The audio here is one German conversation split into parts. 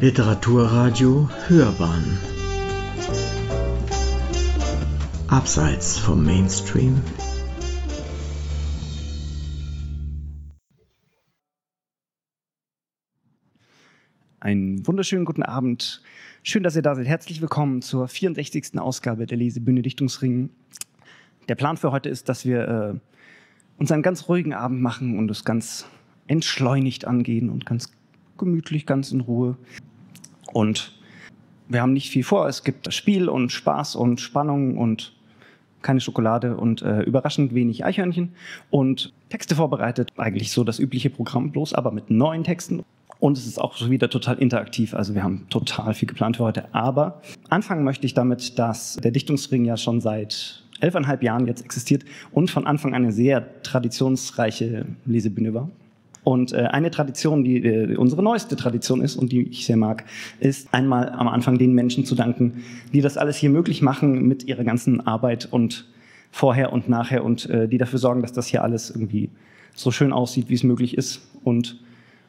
Literaturradio Hörbahn Abseits vom Mainstream Einen wunderschönen guten Abend. Schön, dass ihr da seid. Herzlich willkommen zur 64. Ausgabe der Lesebühne Dichtungsring. Der Plan für heute ist, dass wir äh, uns einen ganz ruhigen Abend machen und es ganz entschleunigt angehen und ganz gemütlich, ganz in Ruhe. Und wir haben nicht viel vor. Es gibt Spiel und Spaß und Spannung und keine Schokolade und äh, überraschend wenig Eichhörnchen und Texte vorbereitet. Eigentlich so das übliche Programm, bloß aber mit neuen Texten. Und es ist auch schon wieder total interaktiv. Also wir haben total viel geplant für heute. Aber anfangen möchte ich damit, dass der Dichtungsring ja schon seit elfeinhalb Jahren jetzt existiert und von Anfang an eine sehr traditionsreiche Lesebühne war. Und äh, eine Tradition, die äh, unsere neueste Tradition ist und die ich sehr mag, ist einmal am Anfang den Menschen zu danken, die das alles hier möglich machen mit ihrer ganzen Arbeit und vorher und nachher und äh, die dafür sorgen, dass das hier alles irgendwie so schön aussieht, wie es möglich ist und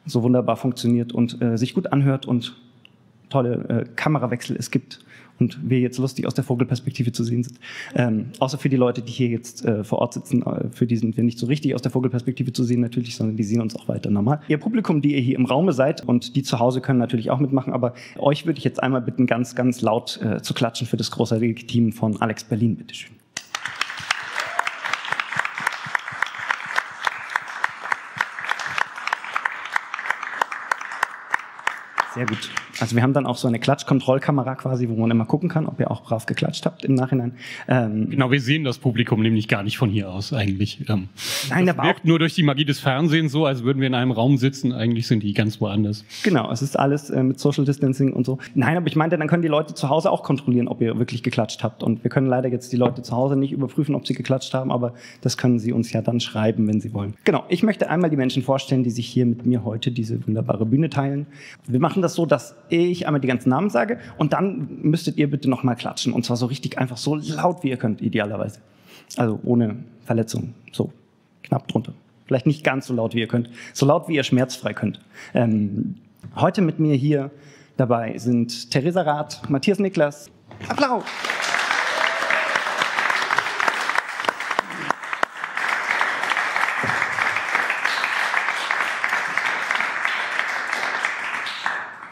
so wunderbar funktioniert und äh, sich gut anhört und tolle äh, Kamerawechsel es gibt und wir jetzt lustig aus der Vogelperspektive zu sehen sind. Ähm, außer für die Leute, die hier jetzt äh, vor Ort sitzen, äh, für die sind wir nicht so richtig aus der Vogelperspektive zu sehen natürlich, sondern die sehen uns auch weiter normal. Ihr Publikum, die ihr hier im Raume seid und die zu Hause können natürlich auch mitmachen, aber euch würde ich jetzt einmal bitten, ganz, ganz laut äh, zu klatschen für das großartige Team von Alex Berlin, bitteschön. Sehr gut. Also wir haben dann auch so eine Klatschkontrollkamera quasi, wo man immer gucken kann, ob ihr auch brav geklatscht habt im Nachhinein. Ähm genau, wir sehen das Publikum nämlich gar nicht von hier aus eigentlich. Ähm, Nein, das wirkt nur durch die Magie des Fernsehens so, als würden wir in einem Raum sitzen. Eigentlich sind die ganz woanders. Genau, es ist alles äh, mit Social Distancing und so. Nein, aber ich meinte, dann können die Leute zu Hause auch kontrollieren, ob ihr wirklich geklatscht habt. Und wir können leider jetzt die Leute zu Hause nicht überprüfen, ob sie geklatscht haben, aber das können sie uns ja dann schreiben, wenn sie wollen. Genau, ich möchte einmal die Menschen vorstellen, die sich hier mit mir heute diese wunderbare Bühne teilen. Wir machen das so, dass ich einmal die ganzen Namen sage und dann müsstet ihr bitte nochmal klatschen. Und zwar so richtig einfach so laut, wie ihr könnt, idealerweise. Also ohne Verletzung. So, knapp drunter. Vielleicht nicht ganz so laut, wie ihr könnt. So laut, wie ihr schmerzfrei könnt. Ähm, heute mit mir hier dabei sind Theresa Rath, Matthias Niklas. Applaus!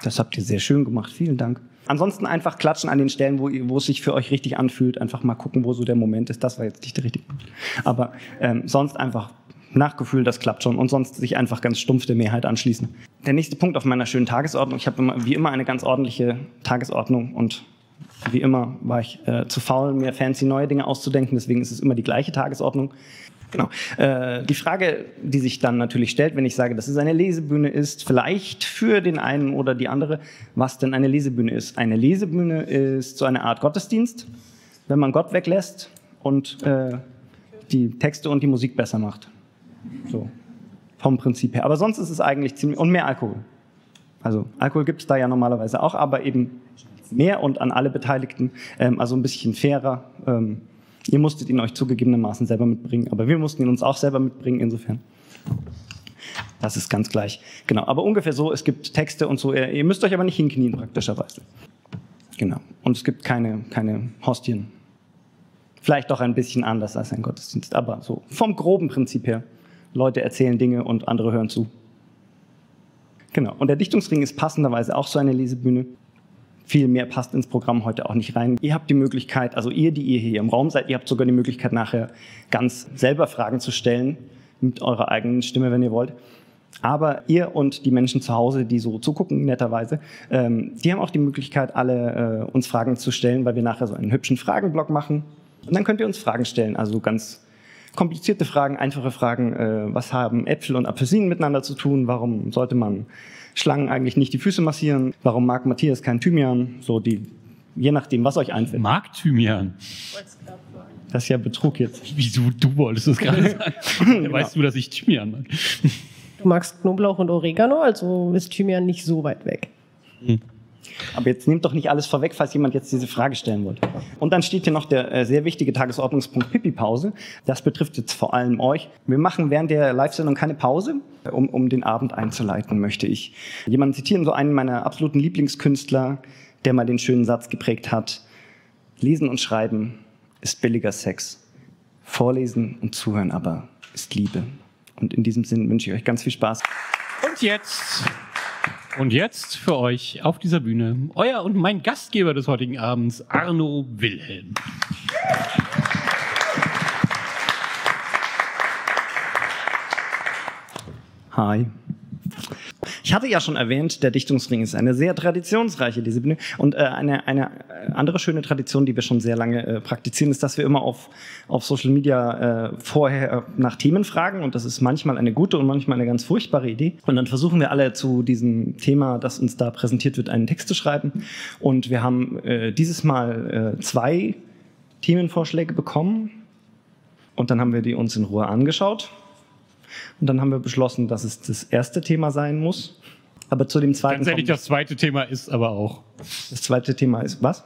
Das habt ihr sehr schön gemacht. Vielen Dank. Ansonsten einfach klatschen an den Stellen, wo, wo es sich für euch richtig anfühlt. Einfach mal gucken, wo so der Moment ist. Das war jetzt nicht der richtige. Aber ähm, sonst einfach Nachgefühl, das klappt schon. Und sonst sich einfach ganz stumpf der Mehrheit anschließen. Der nächste Punkt auf meiner schönen Tagesordnung. Ich habe wie immer eine ganz ordentliche Tagesordnung und wie immer war ich äh, zu faul, mir fancy neue Dinge auszudenken. Deswegen ist es immer die gleiche Tagesordnung. Genau. Äh, die Frage, die sich dann natürlich stellt, wenn ich sage, dass es eine Lesebühne ist, vielleicht für den einen oder die andere, was denn eine Lesebühne ist. Eine Lesebühne ist so eine Art Gottesdienst, wenn man Gott weglässt und äh, die Texte und die Musik besser macht. So, vom Prinzip her. Aber sonst ist es eigentlich ziemlich, und mehr Alkohol. Also Alkohol gibt es da ja normalerweise auch, aber eben mehr und an alle Beteiligten, ähm, also ein bisschen fairer. Ähm, Ihr musstet ihn euch zugegebenermaßen selber mitbringen, aber wir mussten ihn uns auch selber mitbringen, insofern. Das ist ganz gleich. Genau, aber ungefähr so, es gibt Texte und so, ihr, müsst euch aber nicht hinknien praktischerweise. Genau, und es gibt keine, keine Hostien. Vielleicht doch ein bisschen anders als ein Gottesdienst, aber so vom groben Prinzip her. Leute erzählen Dinge und andere hören zu. Genau, und der Dichtungsring ist passenderweise auch so eine Lesebühne viel mehr passt ins Programm heute auch nicht rein. Ihr habt die Möglichkeit, also ihr, die ihr hier im Raum seid, ihr habt sogar die Möglichkeit, nachher ganz selber Fragen zu stellen mit eurer eigenen Stimme, wenn ihr wollt. Aber ihr und die Menschen zu Hause, die so zugucken, netterweise, ähm, die haben auch die Möglichkeit, alle äh, uns Fragen zu stellen, weil wir nachher so einen hübschen Fragenblock machen. Und dann könnt ihr uns Fragen stellen, also ganz komplizierte Fragen, einfache Fragen. Äh, was haben Äpfel und Apfelsinen miteinander zu tun? Warum sollte man Schlangen eigentlich nicht die Füße massieren? Warum mag Matthias kein Thymian? So die, je nachdem, was euch einfällt. Mag Thymian? Das ist ja Betrug jetzt. Wieso, du wolltest es gerade sagen. genau. Weißt du, dass ich Thymian mag? Du magst Knoblauch und Oregano, also ist Thymian nicht so weit weg. Hm. Aber jetzt nehmt doch nicht alles vorweg, falls jemand jetzt diese Frage stellen wollte. Und dann steht hier noch der äh, sehr wichtige Tagesordnungspunkt Pipi-Pause. Das betrifft jetzt vor allem euch. Wir machen während der Live-Sendung keine Pause. Um, um den Abend einzuleiten, möchte ich jemanden zitieren, so einen meiner absoluten Lieblingskünstler, der mal den schönen Satz geprägt hat. Lesen und Schreiben ist billiger Sex. Vorlesen und Zuhören aber ist Liebe. Und in diesem Sinn wünsche ich euch ganz viel Spaß. Und jetzt, und jetzt für euch auf dieser Bühne euer und mein Gastgeber des heutigen Abends, Arno Wilhelm. Hi. Ich hatte ja schon erwähnt, der Dichtungsring ist eine sehr traditionsreiche Disziplin. Und äh, eine, eine andere schöne Tradition, die wir schon sehr lange äh, praktizieren, ist, dass wir immer auf, auf Social Media äh, vorher nach Themen fragen. Und das ist manchmal eine gute und manchmal eine ganz furchtbare Idee. Und dann versuchen wir alle zu diesem Thema, das uns da präsentiert wird, einen Text zu schreiben. Und wir haben äh, dieses Mal äh, zwei Themenvorschläge bekommen. Und dann haben wir die uns in Ruhe angeschaut. Und dann haben wir beschlossen, dass es das erste Thema sein muss. Aber zu dem zweiten. Ganz ehrlich, das zweite Thema ist aber auch. Das zweite Thema ist was?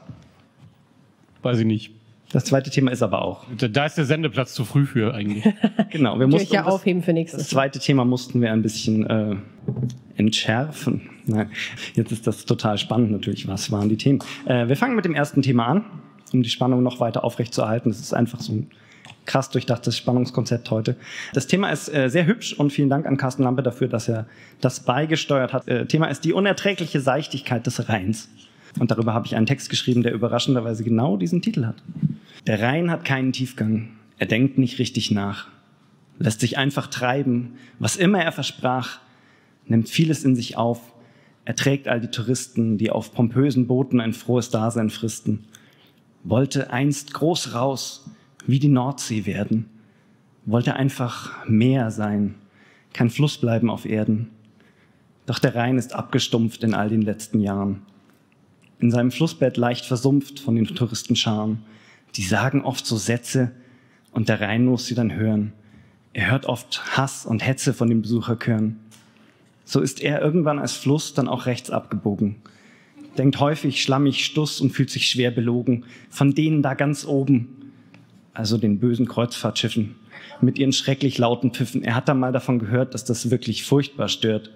Weiß ich nicht. Das zweite Thema ist aber auch. Da ist der Sendeplatz zu früh für eigentlich. genau, wir mussten ja das, aufheben für nächstes das zweite Thema mussten wir ein bisschen äh, entschärfen. Nein, jetzt ist das total spannend natürlich. Was waren die Themen? Äh, wir fangen mit dem ersten Thema an, um die Spannung noch weiter aufrechtzuerhalten. Das ist einfach so ein krass durchdachtes Spannungskonzept heute. Das Thema ist äh, sehr hübsch und vielen Dank an Carsten Lampe dafür, dass er das beigesteuert hat. Äh, Thema ist die unerträgliche Seichtigkeit des Rheins. Und darüber habe ich einen Text geschrieben, der überraschenderweise genau diesen Titel hat. Der Rhein hat keinen Tiefgang. Er denkt nicht richtig nach. Lässt sich einfach treiben. Was immer er versprach, nimmt vieles in sich auf. Er trägt all die Touristen, die auf pompösen Booten ein frohes Dasein fristen. Wollte einst groß raus, wie die Nordsee werden, wollte einfach Meer sein, kein Fluss bleiben auf Erden. Doch der Rhein ist abgestumpft in all den letzten Jahren. In seinem Flussbett leicht versumpft von den Touristenscharen. Die sagen oft so Sätze und der Rhein muss sie dann hören. Er hört oft Hass und Hetze von den Besucherchören. So ist er irgendwann als Fluss dann auch rechts abgebogen. Denkt häufig schlammig Stuss und fühlt sich schwer belogen von denen da ganz oben, also den bösen Kreuzfahrtschiffen, mit ihren schrecklich lauten Pfiffen. Er hat da mal davon gehört, dass das wirklich furchtbar stört.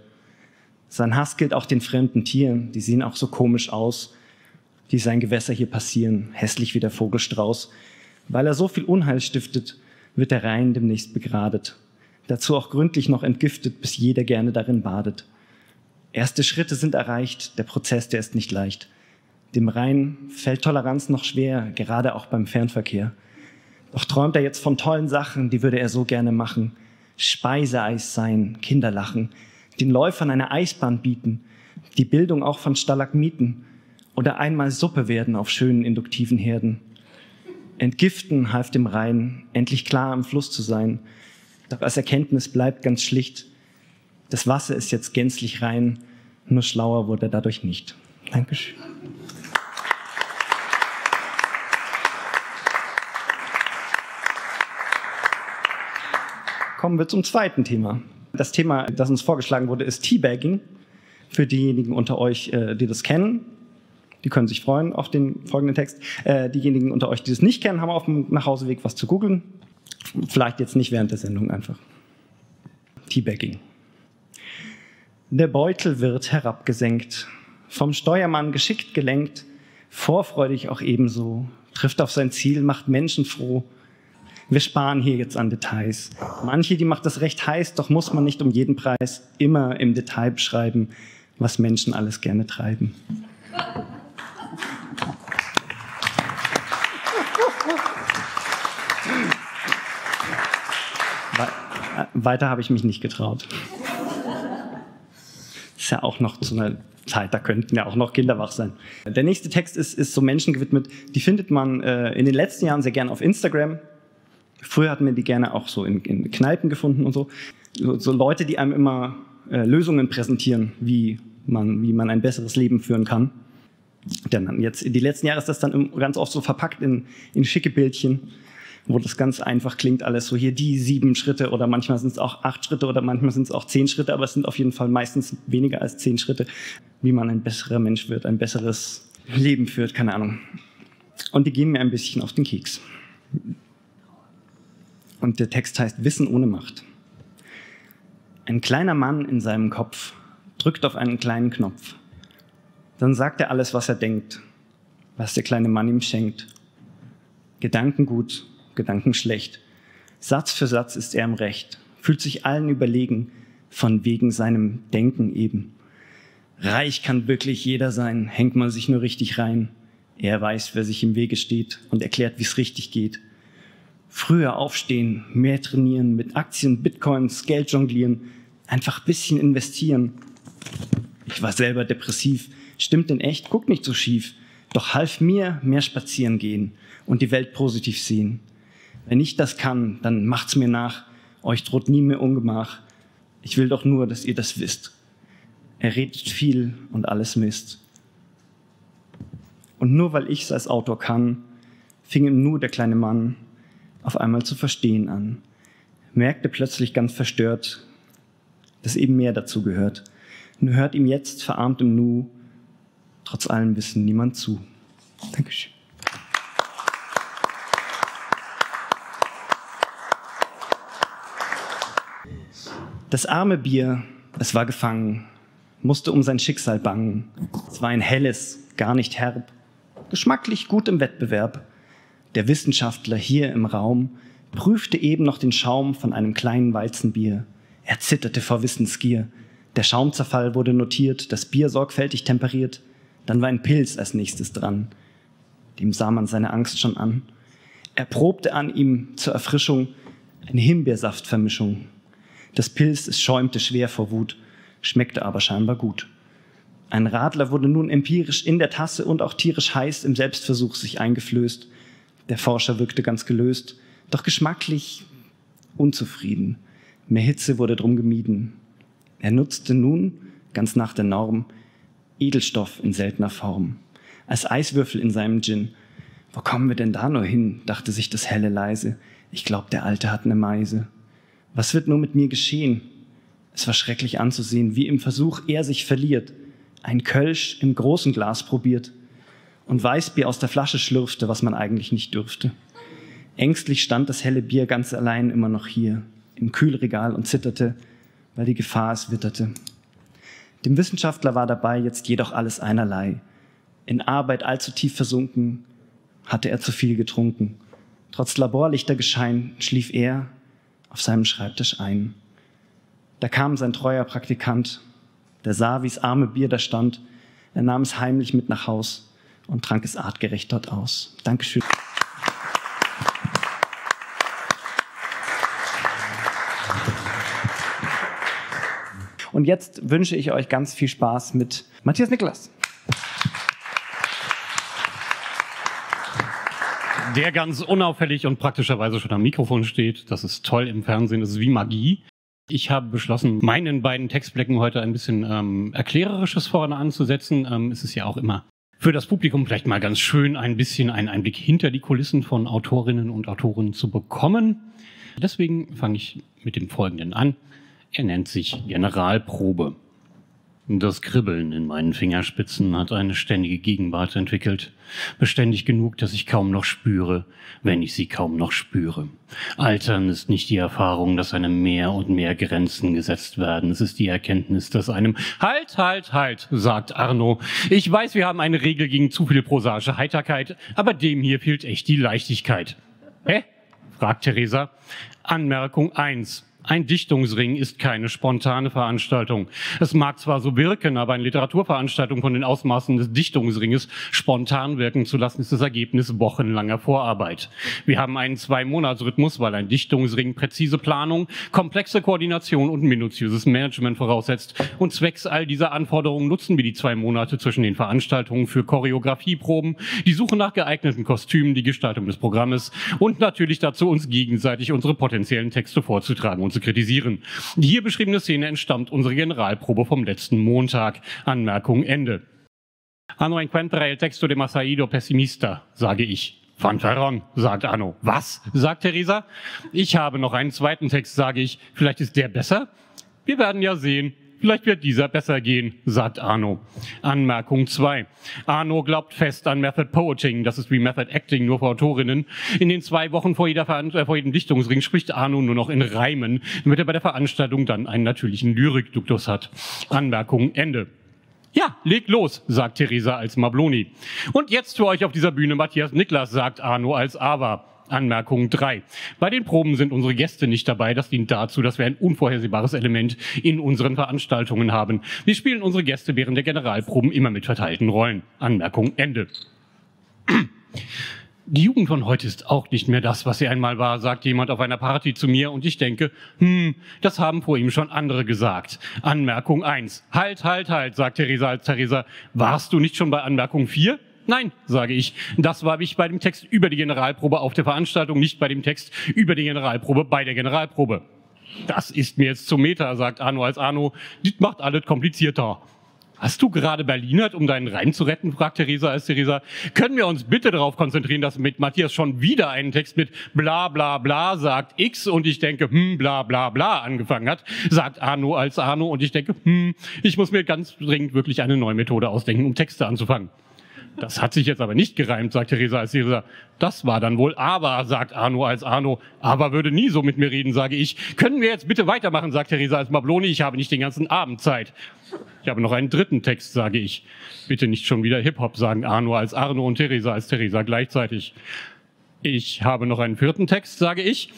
Sein Hass gilt auch den fremden Tieren, die sehen auch so komisch aus, die sein Gewässer hier passieren, hässlich wie der Vogelstrauß. Weil er so viel Unheil stiftet, wird der Rhein demnächst begradet. Dazu auch gründlich noch entgiftet, bis jeder gerne darin badet. Erste Schritte sind erreicht, der Prozess, der ist nicht leicht. Dem Rhein fällt Toleranz noch schwer, gerade auch beim Fernverkehr. Doch träumt er jetzt von tollen Sachen, die würde er so gerne machen. Speiseeis sein, Kinderlachen, den Läufern eine Eisbahn bieten, die Bildung auch von Stalagmiten oder einmal Suppe werden auf schönen induktiven Herden. Entgiften half dem Rhein, endlich klar am Fluss zu sein. Doch als Erkenntnis bleibt ganz schlicht, das Wasser ist jetzt gänzlich rein, nur schlauer wurde er dadurch nicht. Dankeschön. Kommen wir zum zweiten Thema. Das Thema, das uns vorgeschlagen wurde, ist Teabagging. Für diejenigen unter euch, äh, die das kennen, die können sich freuen auf den folgenden Text. Äh, diejenigen unter euch, die das nicht kennen, haben auf dem Nachhauseweg was zu googeln. Vielleicht jetzt nicht während der Sendung einfach. Teabagging. Der Beutel wird herabgesenkt, vom Steuermann geschickt gelenkt, vorfreudig auch ebenso, trifft auf sein Ziel, macht Menschen froh, wir sparen hier jetzt an Details. Manche, die macht das recht heiß, doch muss man nicht um jeden Preis immer im Detail beschreiben, was Menschen alles gerne treiben. Weiter habe ich mich nicht getraut. Ist ja auch noch zu einer Zeit, da könnten ja auch noch Kinder wach sein. Der nächste Text ist, ist so Menschen gewidmet, die findet man äh, in den letzten Jahren sehr gern auf Instagram. Früher hatten wir die gerne auch so in, in Kneipen gefunden und so. so. so. Leute, die einem immer äh, Lösungen präsentieren, wie man, wie man ein besseres Leben führen kann. Denn jetzt, die letzten Jahre ist das dann ganz oft so verpackt in, in schicke Bildchen, wo das ganz einfach klingt, alles so hier die sieben Schritte oder manchmal sind es auch acht Schritte oder manchmal sind es auch zehn Schritte, aber es sind auf jeden Fall meistens weniger als zehn Schritte, wie man ein besserer Mensch wird, ein besseres Leben führt, keine Ahnung. Und die gehen mir ein bisschen auf den Keks. Und der Text heißt Wissen ohne Macht. Ein kleiner Mann in seinem Kopf drückt auf einen kleinen Knopf. Dann sagt er alles, was er denkt, was der kleine Mann ihm schenkt. Gedanken gut, Gedanken schlecht. Satz für Satz ist er im Recht, fühlt sich allen überlegen, von wegen seinem Denken eben. Reich kann wirklich jeder sein, hängt man sich nur richtig rein. Er weiß, wer sich im Wege steht und erklärt, wie es richtig geht. Früher aufstehen, mehr trainieren, mit Aktien, Bitcoins, Geld jonglieren, einfach bisschen investieren. Ich war selber depressiv, stimmt denn echt, guck nicht so schief. Doch half mir mehr spazieren gehen und die Welt positiv sehen. Wenn ich das kann, dann macht's mir nach. Euch droht nie mehr Ungemach. Ich will doch nur, dass ihr das wisst. Er redet viel und alles Mist. Und nur weil ich's als Autor kann, fing ihm nur der kleine Mann auf einmal zu verstehen an. Merkte plötzlich ganz verstört, dass eben mehr dazu gehört. Nur hört ihm jetzt verarmt im Nu trotz allem Wissen niemand zu. Dankeschön. Das arme Bier, es war gefangen, musste um sein Schicksal bangen. Es war ein helles, gar nicht herb, geschmacklich gut im Wettbewerb. Der Wissenschaftler hier im Raum prüfte eben noch den Schaum von einem kleinen Weizenbier. Er zitterte vor Wissensgier. Der Schaumzerfall wurde notiert, das Bier sorgfältig temperiert. Dann war ein Pilz als nächstes dran. Dem sah man seine Angst schon an. Er probte an ihm zur Erfrischung eine Himbeersaftvermischung. Das Pilz, es schäumte schwer vor Wut, schmeckte aber scheinbar gut. Ein Radler wurde nun empirisch in der Tasse und auch tierisch heiß im Selbstversuch sich eingeflößt. Der Forscher wirkte ganz gelöst, doch geschmacklich unzufrieden. Mehr Hitze wurde drum gemieden. Er nutzte nun, ganz nach der Norm, Edelstoff in seltener Form. Als Eiswürfel in seinem Gin. Wo kommen wir denn da nur hin, dachte sich das Helle leise. Ich glaub, der Alte hat ne Meise. Was wird nur mit mir geschehen? Es war schrecklich anzusehen, wie im Versuch er sich verliert, ein Kölsch im großen Glas probiert und Weißbier aus der Flasche schlürfte, was man eigentlich nicht dürfte. Ängstlich stand das helle Bier ganz allein immer noch hier im Kühlregal und zitterte, weil die Gefahr es witterte. Dem Wissenschaftler war dabei jetzt jedoch alles einerlei. In Arbeit allzu tief versunken, hatte er zu viel getrunken. Trotz Laborlichter Geschein schlief er auf seinem Schreibtisch ein. Da kam sein treuer Praktikant, der sah, wie's arme Bier da stand. Er nahm es heimlich mit nach Haus und trank es artgerecht dort aus. Dankeschön. Und jetzt wünsche ich euch ganz viel Spaß mit Matthias Niklas. Der ganz unauffällig und praktischerweise schon am Mikrofon steht. Das ist toll im Fernsehen, das ist wie Magie. Ich habe beschlossen, meinen beiden Textblöcken heute ein bisschen ähm, Erklärerisches vorne anzusetzen. Ähm, es ist ja auch immer für das Publikum vielleicht mal ganz schön, ein bisschen einen Einblick hinter die Kulissen von Autorinnen und Autoren zu bekommen. Deswegen fange ich mit dem Folgenden an. Er nennt sich Generalprobe. Das Kribbeln in meinen Fingerspitzen hat eine ständige Gegenwart entwickelt. Beständig genug, dass ich kaum noch spüre, wenn ich sie kaum noch spüre. Altern ist nicht die Erfahrung, dass einem mehr und mehr Grenzen gesetzt werden. Es ist die Erkenntnis, dass einem Halt, halt, halt, sagt Arno. Ich weiß, wir haben eine Regel gegen zu viel prosaische Heiterkeit, aber dem hier fehlt echt die Leichtigkeit. Hä? fragt Theresa. Anmerkung eins. Ein Dichtungsring ist keine spontane Veranstaltung. Es mag zwar so wirken, aber eine Literaturveranstaltung von den Ausmaßen des Dichtungsringes spontan wirken zu lassen, ist das Ergebnis wochenlanger Vorarbeit. Wir haben einen Zwei-Monats-Rhythmus, weil ein Dichtungsring präzise Planung, komplexe Koordination und minutiöses Management voraussetzt. Und zwecks all dieser Anforderungen nutzen wir die zwei Monate zwischen den Veranstaltungen für Choreografieproben, die Suche nach geeigneten Kostümen, die Gestaltung des Programmes und natürlich dazu, uns gegenseitig unsere potenziellen Texte vorzutragen und zu kritisieren. Die hier beschriebene Szene entstammt unserer Generalprobe vom letzten Montag. Anmerkung Ende. Anno encuentra el texto de Masaido pessimista, sage ich. Fanfaron, sagt Anno. Was? sagt Theresa. Ich habe noch einen zweiten Text, sage ich. Vielleicht ist der besser? Wir werden ja sehen. Vielleicht wird dieser besser gehen, sagt Arno. Anmerkung 2. Arno glaubt fest an Method Poetry, das ist wie Method Acting, nur für Autorinnen. In den zwei Wochen vor, jeder äh, vor jedem Dichtungsring spricht Arno nur noch in Reimen, damit er bei der Veranstaltung dann einen natürlichen Lyrikduktus hat. Anmerkung Ende. Ja, leg los, sagt Theresa als Mabloni. Und jetzt für euch auf dieser Bühne Matthias Niklas, sagt Arno als Ava. Anmerkung 3. Bei den Proben sind unsere Gäste nicht dabei. Das dient dazu, dass wir ein unvorhersehbares Element in unseren Veranstaltungen haben. Wir spielen unsere Gäste während der Generalproben immer mit verteilten Rollen. Anmerkung Ende. Die Jugend von heute ist auch nicht mehr das, was sie einmal war, sagt jemand auf einer Party zu mir und ich denke, hm, das haben vor ihm schon andere gesagt. Anmerkung 1. Halt, halt, halt, sagt Theresa als Theresa. Warst du nicht schon bei Anmerkung 4? Nein, sage ich. Das war ich bei dem Text über die Generalprobe auf der Veranstaltung, nicht bei dem Text über die Generalprobe bei der Generalprobe. Das ist mir jetzt zu Meta, sagt Arno als Arno. Das macht alles komplizierter. Hast du gerade Berlinert, um deinen Reim zu retten? fragt Theresa als Theresa. Können wir uns bitte darauf konzentrieren, dass mit Matthias schon wieder einen Text mit bla bla bla sagt X und ich denke, hm, bla bla bla angefangen hat, sagt Arno als Arno und ich denke, hm, ich muss mir ganz dringend wirklich eine neue Methode ausdenken, um Texte anzufangen. Das hat sich jetzt aber nicht gereimt, sagt Theresa als Theresa. Das war dann wohl aber, sagt Arno als Arno. Aber würde nie so mit mir reden, sage ich. Können wir jetzt bitte weitermachen, sagt Theresa als Mabloni. Ich habe nicht den ganzen Abend Zeit. Ich habe noch einen dritten Text, sage ich. Bitte nicht schon wieder Hip-Hop, sagen Arno als Arno und Theresa als Theresa gleichzeitig. Ich habe noch einen vierten Text, sage ich.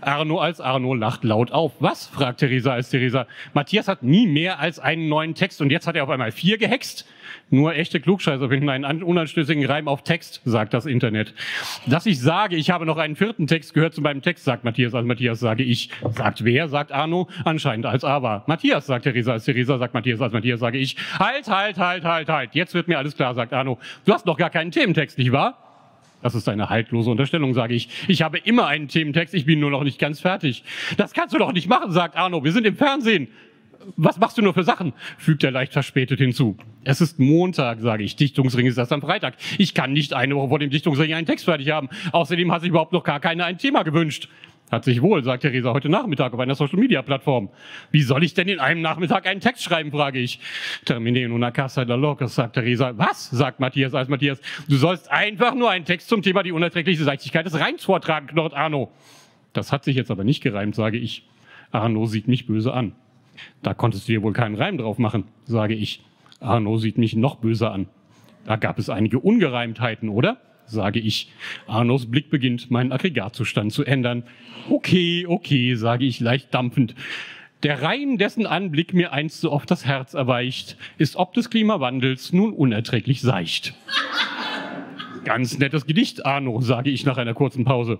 Arno als Arno lacht laut auf. Was? fragt Theresa als Theresa. Matthias hat nie mehr als einen neuen Text und jetzt hat er auf einmal vier gehext. Nur echte Klugscheißer finden einen unanstößigen Reim auf Text, sagt das Internet. Dass ich sage, ich habe noch einen vierten Text, gehört zu meinem Text, sagt Matthias als Matthias, sage ich. Sagt wer, sagt Arno, anscheinend als aber. Matthias, sagt Theresa als Theresa, sagt Matthias als Matthias, sage ich. Halt, halt, halt, halt, halt. Jetzt wird mir alles klar, sagt Arno. Du hast noch gar keinen Thementext, nicht wahr? Das ist eine haltlose Unterstellung, sage ich. Ich habe immer einen Thementext, ich bin nur noch nicht ganz fertig. Das kannst du doch nicht machen, sagt Arno. Wir sind im Fernsehen. Was machst du nur für Sachen? fügt er leicht verspätet hinzu. Es ist Montag, sage ich. Dichtungsring ist erst am Freitag. Ich kann nicht eine Woche vor dem Dichtungsring einen Text fertig haben. Außerdem hat sich überhaupt noch gar keiner ein Thema gewünscht. Hat sich wohl, sagt Theresa heute Nachmittag auf einer Social-Media-Plattform. Wie soll ich denn in einem Nachmittag einen Text schreiben, frage ich. Termine in una casa de locos, sagt Theresa. Was? sagt Matthias als Matthias. Du sollst einfach nur einen Text zum Thema die unerträgliche Leichtigkeit des Rheins vortragen, knurrt Arno. Das hat sich jetzt aber nicht gereimt, sage ich. Arno sieht mich böse an. Da konntest du dir wohl keinen Reim drauf machen, sage ich. Arno sieht mich noch böser an. Da gab es einige Ungereimtheiten, oder? sage ich. Arnos Blick beginnt, meinen Aggregatzustand zu ändern. Okay, okay, sage ich leicht dampfend. Der Rhein, dessen Anblick mir einst so oft das Herz erweicht, ist ob des Klimawandels nun unerträglich seicht. Ganz nettes Gedicht, Arno, sage ich nach einer kurzen Pause.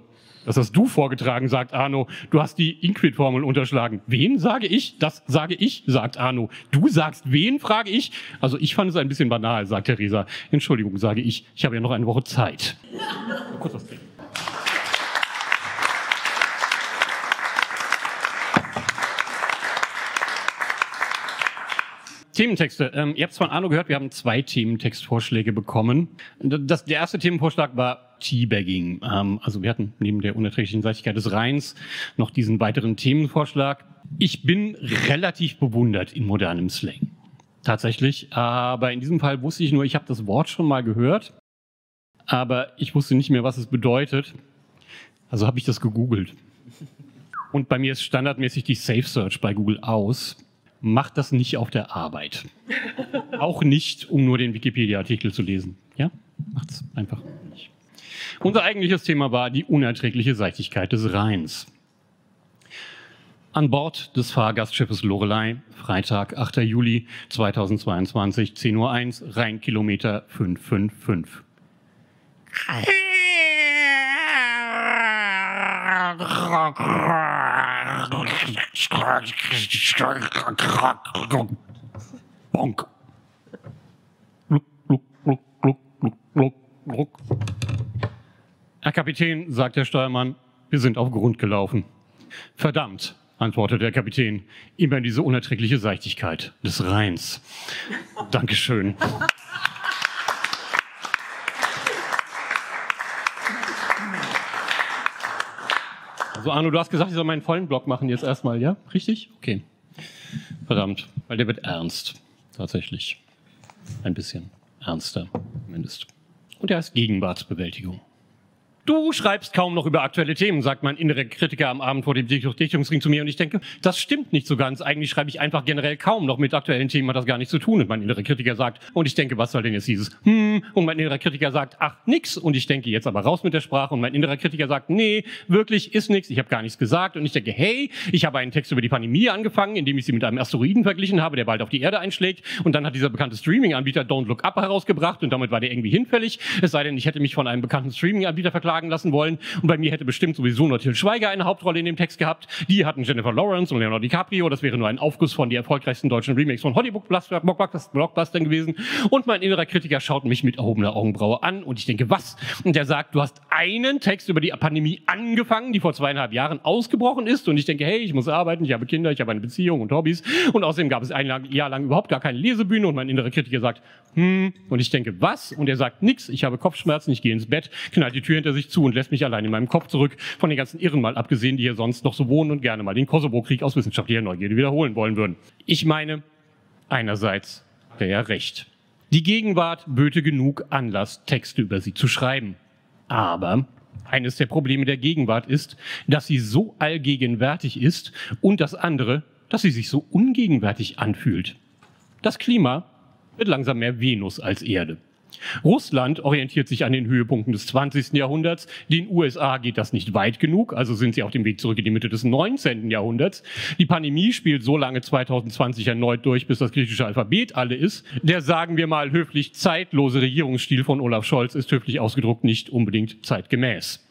Das hast du vorgetragen, sagt Arno. Du hast die Inquit-Formel unterschlagen. Wen sage ich? Das sage ich, sagt Arno. Du sagst wen, frage ich. Also ich fand es ein bisschen banal, sagt Theresa. Entschuldigung, sage ich. Ich habe ja noch eine Woche Zeit. Kurz was trinken. Thementexte. Ähm, ihr habt es von Arno gehört, wir haben zwei Thementextvorschläge bekommen. Das, der erste Themenvorschlag war Teabagging. Ähm, also wir hatten neben der unerträglichen Seichtigkeit des Rheins noch diesen weiteren Themenvorschlag. Ich bin relativ bewundert in modernem Slang. Tatsächlich. Aber in diesem Fall wusste ich nur, ich habe das Wort schon mal gehört, aber ich wusste nicht mehr, was es bedeutet. Also habe ich das gegoogelt. Und bei mir ist standardmäßig die Safe Search bei Google aus macht das nicht auf der Arbeit. Auch nicht, um nur den Wikipedia-Artikel zu lesen. Ja, macht's einfach nicht. Unser eigentliches Thema war die unerträgliche Seichtigkeit des Rheins. An Bord des Fahrgastschiffes Lorelei, Freitag, 8. Juli 2022, 10.01 Uhr, Rheinkilometer 555. Bonk. Herr Kapitän, sagt der Steuermann, wir sind auf Grund gelaufen. Verdammt, antwortet der Kapitän, immer diese unerträgliche Seichtigkeit des Rheins. Dankeschön. Also Arno, du hast gesagt, ich soll meinen vollen Block machen jetzt erstmal, ja? Richtig? Okay. Verdammt, weil der wird ernst. Tatsächlich. Ein bisschen ernster, zumindest. Und er heißt Gegenwartsbewältigung. Du schreibst kaum noch über aktuelle Themen, sagt mein innerer Kritiker am Abend vor dem Dichtungsring zu mir. Und ich denke, das stimmt nicht so ganz. Eigentlich schreibe ich einfach generell kaum noch mit aktuellen Themen, hat das gar nichts zu tun. Und mein innerer Kritiker sagt, und ich denke, was soll denn jetzt dieses hm? Und mein innerer Kritiker sagt, ach, nix. Und ich denke, jetzt aber raus mit der Sprache. Und mein innerer Kritiker sagt, nee, wirklich ist nix. Ich habe gar nichts gesagt. Und ich denke, hey, ich habe einen Text über die Pandemie angefangen, indem ich sie mit einem Asteroiden verglichen habe, der bald auf die Erde einschlägt. Und dann hat dieser bekannte Streaming-Anbieter Don't Look Up herausgebracht. Und damit war der irgendwie hinfällig. Es sei denn, ich hätte mich von einem bekannten Streaming-Anbieter verklagen lassen wollen. Und bei mir hätte bestimmt sowieso nur Till Schweiger eine Hauptrolle in dem Text gehabt. Die hatten Jennifer Lawrence und Leonardo DiCaprio. Das wäre nur ein Aufguss von die erfolgreichsten deutschen Remakes von Hollywood-Blockbustern gewesen. Und mein innerer Kritiker schaut mich mit erhobener Augenbraue an und ich denke, was? Und er sagt, du hast einen Text über die Pandemie angefangen, die vor zweieinhalb Jahren ausgebrochen ist. Und ich denke, hey, ich muss arbeiten, ich habe Kinder, ich habe eine Beziehung und Hobbys. Und außerdem gab es ein Jahr lang überhaupt gar keine Lesebühne. Und mein innerer Kritiker sagt, hm. Und ich denke, was? Und er sagt, nix, ich habe Kopfschmerzen, ich gehe ins Bett, knallt die Tür hinter sich zu und lässt mich allein in meinem Kopf zurück, von den ganzen Irren mal abgesehen, die hier sonst noch so wohnen und gerne mal den Kosovo-Krieg aus wissenschaftlicher Neugierde wiederholen wollen würden. Ich meine, einerseits hat er ja recht. Die Gegenwart böte genug Anlass, Texte über sie zu schreiben. Aber eines der Probleme der Gegenwart ist, dass sie so allgegenwärtig ist und das andere, dass sie sich so ungegenwärtig anfühlt. Das Klima wird langsam mehr Venus als Erde. Russland orientiert sich an den Höhepunkten des 20. Jahrhunderts. Den USA geht das nicht weit genug, also sind sie auf dem Weg zurück in die Mitte des 19. Jahrhunderts. Die Pandemie spielt so lange 2020 erneut durch, bis das griechische Alphabet alle ist. Der, sagen wir mal höflich, zeitlose Regierungsstil von Olaf Scholz ist höflich ausgedruckt nicht unbedingt zeitgemäß.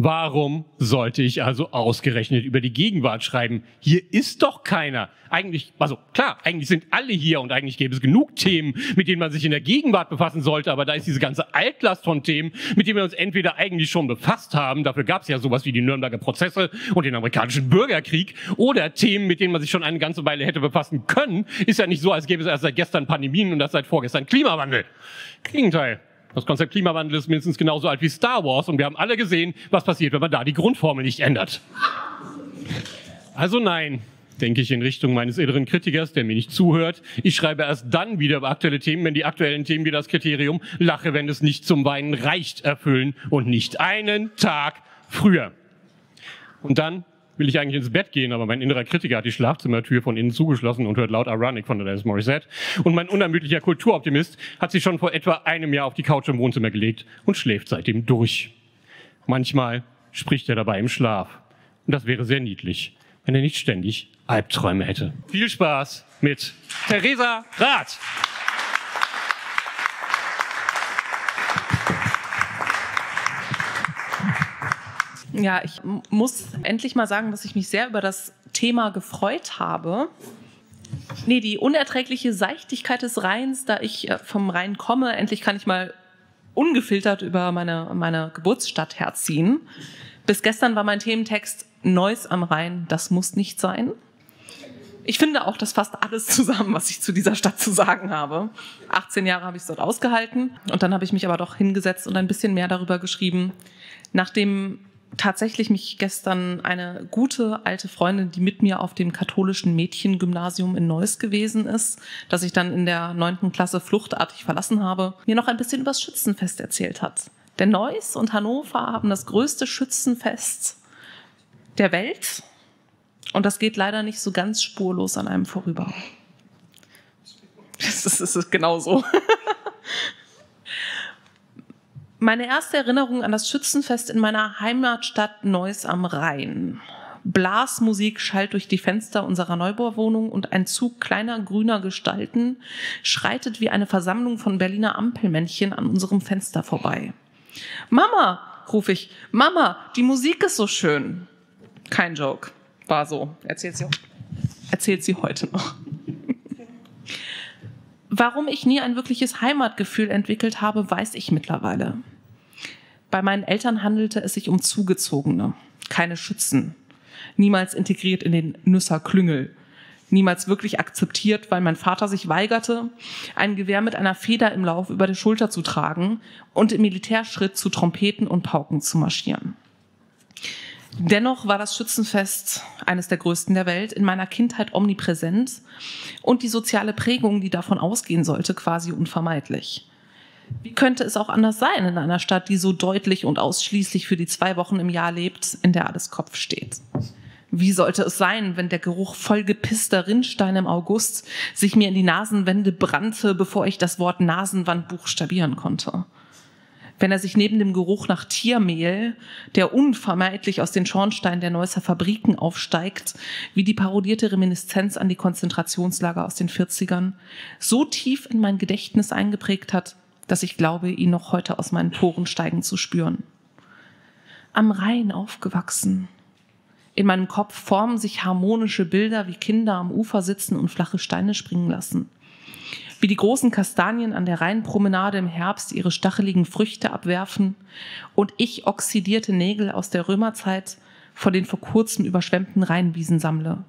Warum sollte ich also ausgerechnet über die Gegenwart schreiben? Hier ist doch keiner. Eigentlich, also klar, eigentlich sind alle hier und eigentlich gäbe es genug Themen, mit denen man sich in der Gegenwart befassen sollte, aber da ist diese ganze Altlast von Themen, mit denen wir uns entweder eigentlich schon befasst haben, dafür gab es ja sowas wie die Nürnberger Prozesse und den amerikanischen Bürgerkrieg, oder Themen, mit denen man sich schon eine ganze Weile hätte befassen können, ist ja nicht so, als gäbe es erst seit gestern Pandemien und erst seit vorgestern Klimawandel. Gegenteil. Das Konzept Klimawandel ist mindestens genauso alt wie Star Wars und wir haben alle gesehen, was passiert, wenn man da die Grundformel nicht ändert. Also nein, denke ich in Richtung meines inneren Kritikers, der mir nicht zuhört. Ich schreibe erst dann wieder über aktuelle Themen, wenn die aktuellen Themen wie das Kriterium lache, wenn es nicht zum Weinen reicht, erfüllen und nicht einen Tag früher. Und dann will ich eigentlich ins Bett gehen, aber mein innerer Kritiker hat die Schlafzimmertür von innen zugeschlossen und hört laut Ironic von Alanis Morissette. Und mein unermüdlicher Kulturoptimist hat sich schon vor etwa einem Jahr auf die Couch im Wohnzimmer gelegt und schläft seitdem durch. Manchmal spricht er dabei im Schlaf. Und das wäre sehr niedlich, wenn er nicht ständig Albträume hätte. Viel Spaß mit Theresa Rath. Ja, ich muss endlich mal sagen, dass ich mich sehr über das Thema gefreut habe. Nee, die unerträgliche Seichtigkeit des Rheins, da ich äh, vom Rhein komme, endlich kann ich mal ungefiltert über meine, meine Geburtsstadt herziehen. Bis gestern war mein Thementext Neuss am Rhein, das muss nicht sein. Ich finde auch, das fasst alles zusammen, was ich zu dieser Stadt zu sagen habe. 18 Jahre habe ich es dort ausgehalten und dann habe ich mich aber doch hingesetzt und ein bisschen mehr darüber geschrieben. Nachdem tatsächlich mich gestern eine gute alte Freundin, die mit mir auf dem katholischen Mädchengymnasium in Neuss gewesen ist, das ich dann in der neunten Klasse fluchtartig verlassen habe, mir noch ein bisschen übers Schützenfest erzählt hat. Denn Neuss und Hannover haben das größte Schützenfest der Welt und das geht leider nicht so ganz spurlos an einem vorüber. Das ist, das ist genau so. Meine erste Erinnerung an das Schützenfest in meiner Heimatstadt Neuss am Rhein. Blasmusik schallt durch die Fenster unserer Neubauwohnung und ein Zug kleiner grüner Gestalten schreitet wie eine Versammlung von Berliner Ampelmännchen an unserem Fenster vorbei. Mama, rufe ich, Mama, die Musik ist so schön. Kein Joke, war so. Erzählt sie, erzählt sie heute noch. Warum ich nie ein wirkliches Heimatgefühl entwickelt habe, weiß ich mittlerweile. Bei meinen Eltern handelte es sich um Zugezogene, keine Schützen. Niemals integriert in den Nüsser Klüngel. Niemals wirklich akzeptiert, weil mein Vater sich weigerte, ein Gewehr mit einer Feder im Lauf über der Schulter zu tragen und im Militärschritt zu Trompeten und Pauken zu marschieren. Dennoch war das Schützenfest eines der größten der Welt, in meiner Kindheit omnipräsent und die soziale Prägung, die davon ausgehen sollte, quasi unvermeidlich. Wie könnte es auch anders sein in einer Stadt, die so deutlich und ausschließlich für die zwei Wochen im Jahr lebt, in der alles Kopf steht? Wie sollte es sein, wenn der Geruch voll gepisster Rinnsteine im August sich mir in die Nasenwände brannte, bevor ich das Wort Nasenwand buchstabieren konnte? Wenn er sich neben dem Geruch nach Tiermehl, der unvermeidlich aus den Schornsteinen der Neusser Fabriken aufsteigt, wie die parodierte Reminiszenz an die Konzentrationslager aus den 40ern, so tief in mein Gedächtnis eingeprägt hat, dass ich glaube, ihn noch heute aus meinen Poren steigen zu spüren. Am Rhein aufgewachsen. In meinem Kopf formen sich harmonische Bilder, wie Kinder am Ufer sitzen und flache Steine springen lassen wie die großen Kastanien an der Rheinpromenade im Herbst ihre stacheligen Früchte abwerfen und ich oxidierte Nägel aus der Römerzeit vor den vor kurzem überschwemmten Rheinwiesen sammle.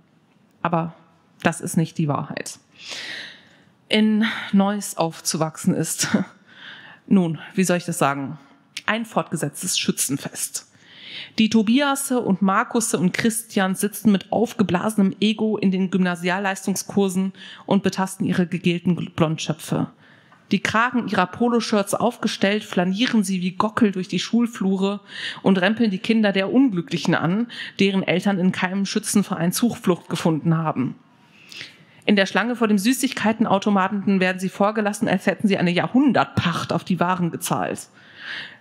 Aber das ist nicht die Wahrheit. In Neuss aufzuwachsen ist, nun, wie soll ich das sagen, ein fortgesetztes Schützenfest. Die Tobiasse und Markusse und Christian sitzen mit aufgeblasenem Ego in den Gymnasialleistungskursen und betasten ihre gegelten Blondschöpfe. Die Kragen ihrer Poloshirts aufgestellt, flanieren sie wie Gockel durch die Schulflure und rempeln die Kinder der Unglücklichen an, deren Eltern in keinem Schützenverein Zuflucht gefunden haben. In der Schlange vor dem Süßigkeitenautomaten werden sie vorgelassen, als hätten sie eine Jahrhundertpacht auf die Waren gezahlt.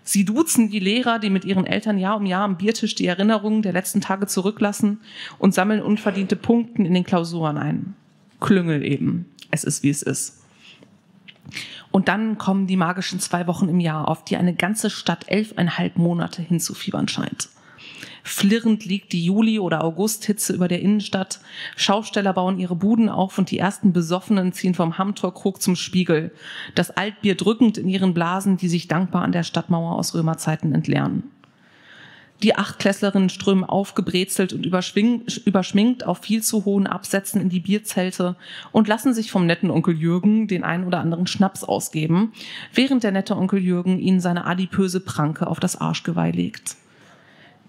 Sie duzen die Lehrer, die mit ihren Eltern Jahr um Jahr am Biertisch die Erinnerungen der letzten Tage zurücklassen und sammeln unverdiente Punkten in den Klausuren ein. Klüngel eben. Es ist, wie es ist. Und dann kommen die magischen zwei Wochen im Jahr, auf die eine ganze Stadt elfeinhalb Monate hinzufiebern scheint. Flirrend liegt die Juli- oder Augusthitze über der Innenstadt. Schausteller bauen ihre Buden auf und die ersten Besoffenen ziehen vom Hamtorkrug zum Spiegel. Das Altbier drückend in ihren Blasen, die sich dankbar an der Stadtmauer aus Römerzeiten entleeren. Die Achtklässlerinnen strömen aufgebrezelt und überschminkt auf viel zu hohen Absätzen in die Bierzelte und lassen sich vom netten Onkel Jürgen den einen oder anderen Schnaps ausgeben, während der nette Onkel Jürgen ihnen seine adipöse Pranke auf das Arschgeweih legt.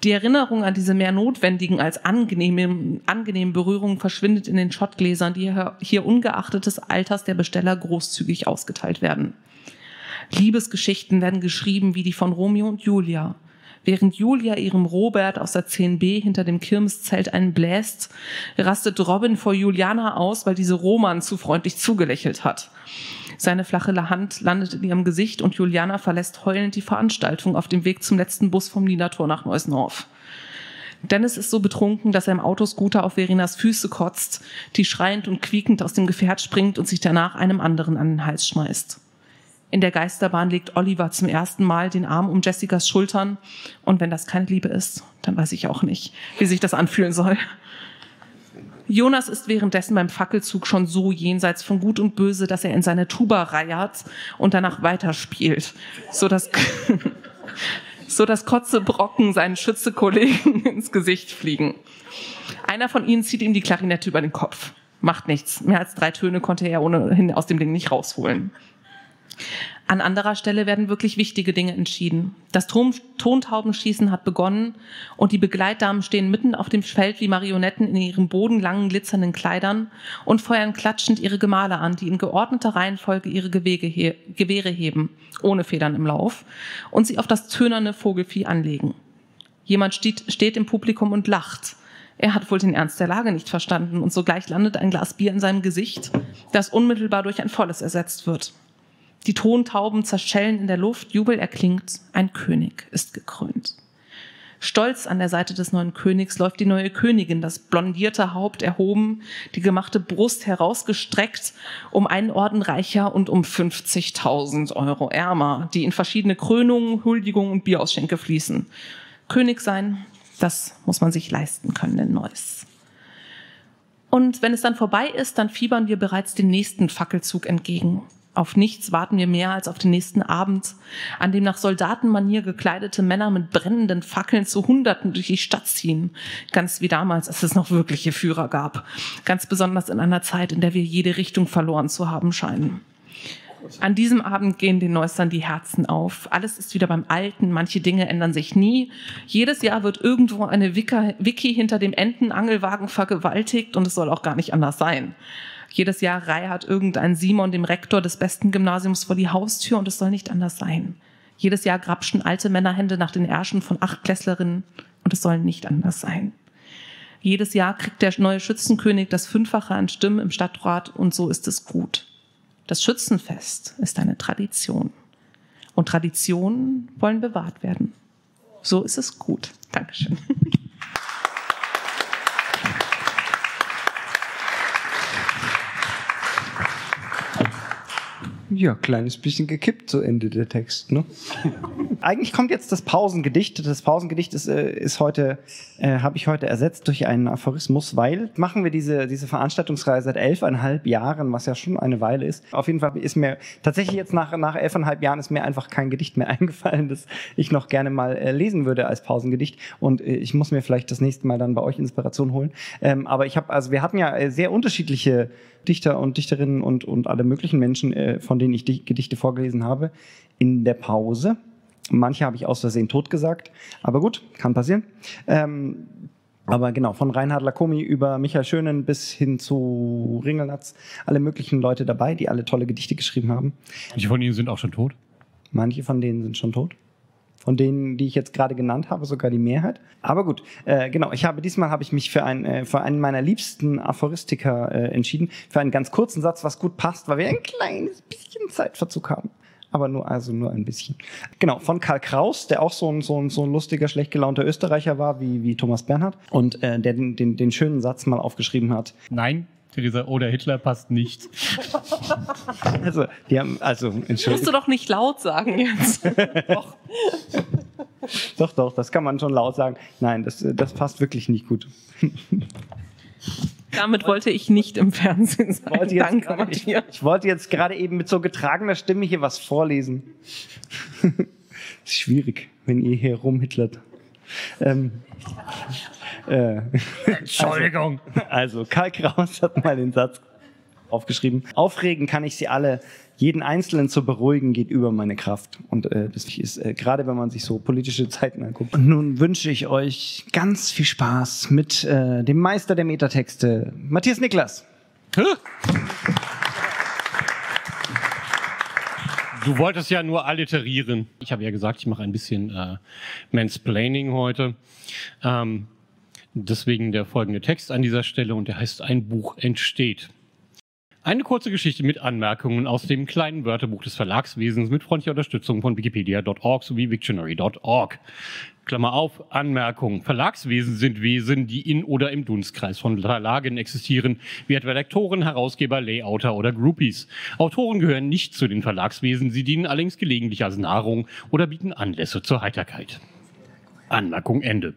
Die Erinnerung an diese mehr notwendigen als angenehmen, angenehmen Berührungen verschwindet in den Schottgläsern, die hier ungeachtet des Alters der Besteller großzügig ausgeteilt werden. Liebesgeschichten werden geschrieben wie die von Romeo und Julia. Während Julia ihrem Robert aus der 10b hinter dem Kirmeszelt einen bläst, rastet Robin vor Juliana aus, weil diese Roman zu freundlich zugelächelt hat. Seine flache Hand landet in ihrem Gesicht und Juliana verlässt heulend die Veranstaltung auf dem Weg zum letzten Bus vom Niedertor nach Neusnorf. Dennis ist so betrunken, dass er im Autoscooter auf Verinas Füße kotzt, die schreiend und quiekend aus dem Gefährt springt und sich danach einem anderen an den Hals schmeißt. In der Geisterbahn legt Oliver zum ersten Mal den Arm um Jessicas Schultern. Und wenn das keine Liebe ist, dann weiß ich auch nicht, wie sich das anfühlen soll. Jonas ist währenddessen beim Fackelzug schon so jenseits von Gut und Böse, dass er in seine Tuba reiert und danach weiterspielt, so dass, so dass Kotze Brocken seinen Schützekollegen ins Gesicht fliegen. Einer von ihnen zieht ihm die Klarinette über den Kopf. Macht nichts. Mehr als drei Töne konnte er ohnehin aus dem Ding nicht rausholen. An anderer Stelle werden wirklich wichtige Dinge entschieden. Das Tontaubenschießen hat begonnen und die Begleitdamen stehen mitten auf dem Feld wie Marionetten in ihren bodenlangen, glitzernden Kleidern und feuern klatschend ihre Gemahle an, die in geordneter Reihenfolge ihre he Gewehre heben, ohne Federn im Lauf, und sie auf das tönerne Vogelvieh anlegen. Jemand steht, steht im Publikum und lacht. Er hat wohl den Ernst der Lage nicht verstanden und sogleich landet ein Glas Bier in seinem Gesicht, das unmittelbar durch ein volles ersetzt wird. Die Tontauben zerschellen in der Luft, Jubel erklingt, ein König ist gekrönt. Stolz an der Seite des neuen Königs läuft die neue Königin, das blondierte Haupt erhoben, die gemachte Brust herausgestreckt, um einen Orden reicher und um 50.000 Euro ärmer, die in verschiedene Krönungen, Huldigungen und Bierausschenke fließen. König sein, das muss man sich leisten können in Neuss. Und wenn es dann vorbei ist, dann fiebern wir bereits den nächsten Fackelzug entgegen. Auf nichts warten wir mehr als auf den nächsten Abend, an dem nach Soldatenmanier gekleidete Männer mit brennenden Fackeln zu Hunderten durch die Stadt ziehen. Ganz wie damals, als es noch wirkliche Führer gab. Ganz besonders in einer Zeit, in der wir jede Richtung verloren zu haben scheinen. An diesem Abend gehen den Neustern die Herzen auf. Alles ist wieder beim Alten. Manche Dinge ändern sich nie. Jedes Jahr wird irgendwo eine Wiki hinter dem Entenangelwagen vergewaltigt und es soll auch gar nicht anders sein. Jedes Jahr reiht irgendein Simon dem Rektor des besten Gymnasiums vor die Haustür und es soll nicht anders sein. Jedes Jahr grapschen alte Männerhände nach den Ärschen von Achtklässlerinnen und es soll nicht anders sein. Jedes Jahr kriegt der neue Schützenkönig das Fünffache an Stimmen im Stadtrat und so ist es gut. Das Schützenfest ist eine Tradition und Traditionen wollen bewahrt werden. So ist es gut. Dankeschön. Ja, kleines bisschen gekippt zu Ende der Text. Ne? Eigentlich kommt jetzt das Pausengedicht. Das Pausengedicht ist, äh, ist heute, äh, habe ich heute ersetzt durch einen Aphorismus, weil machen wir diese, diese Veranstaltungsreihe seit elfeinhalb Jahren, was ja schon eine Weile ist. Auf jeden Fall ist mir tatsächlich jetzt nach, nach elfeinhalb Jahren ist mir einfach kein Gedicht mehr eingefallen, das ich noch gerne mal äh, lesen würde als Pausengedicht. Und äh, ich muss mir vielleicht das nächste Mal dann bei euch Inspiration holen. Ähm, aber ich habe, also wir hatten ja äh, sehr unterschiedliche Dichter und Dichterinnen und, und alle möglichen Menschen, äh, von denen ich Gedichte vorgelesen habe, in der Pause. Manche habe ich aus Versehen tot gesagt, aber gut, kann passieren. Ähm, aber genau, von Reinhard Lacomi über Michael Schönen bis hin zu Ringelnatz, alle möglichen Leute dabei, die alle tolle Gedichte geschrieben haben. Manche von ihnen sind auch schon tot? Manche von denen sind schon tot von denen, die ich jetzt gerade genannt habe, sogar die Mehrheit. Aber gut, äh, genau, ich habe diesmal habe ich mich für, ein, äh, für einen meiner liebsten Aphoristiker äh, entschieden, für einen ganz kurzen Satz, was gut passt, weil wir ein kleines bisschen Zeitverzug haben. Aber nur, also nur ein bisschen. Genau, von Karl Kraus, der auch so ein, so ein, so ein lustiger, schlecht gelaunter Österreicher war, wie, wie Thomas Bernhard, und äh, der den, den, den schönen Satz mal aufgeschrieben hat. Nein, Theresa, oder Hitler passt nicht. Also, die haben, also, entschuldigung. Musst du doch nicht laut sagen jetzt. doch. doch, doch, das kann man schon laut sagen. Nein, das, das passt wirklich nicht gut. Damit wollte ich nicht im Fernsehen sein. Wollte Danke, grade, ich, ich, wollte jetzt gerade eben mit so getragener Stimme hier was vorlesen. das ist schwierig, wenn ihr hier rumhitlert. Ähm, äh, Entschuldigung. Also, also, Karl Kraus hat mal den Satz aufgeschrieben. Aufregen kann ich sie alle. Jeden Einzelnen zu beruhigen geht über meine Kraft. Und äh, das ist äh, gerade, wenn man sich so politische Zeiten anguckt. Und nun wünsche ich euch ganz viel Spaß mit äh, dem Meister der Metatexte, Matthias Niklas. Du wolltest ja nur alliterieren. Ich habe ja gesagt, ich mache ein bisschen äh, Mansplaining heute. Ähm, Deswegen der folgende Text an dieser Stelle und der heißt Ein Buch entsteht. Eine kurze Geschichte mit Anmerkungen aus dem kleinen Wörterbuch des Verlagswesens mit freundlicher Unterstützung von wikipedia.org sowie Wiktionary.org. Klammer auf, Anmerkung. Verlagswesen sind Wesen, die in oder im Dunstkreis von Verlagen existieren, wie etwa Lektoren, Herausgeber, Layouter oder Groupies. Autoren gehören nicht zu den Verlagswesen, sie dienen allerdings gelegentlich als Nahrung oder bieten Anlässe zur Heiterkeit. Anmerkung Ende.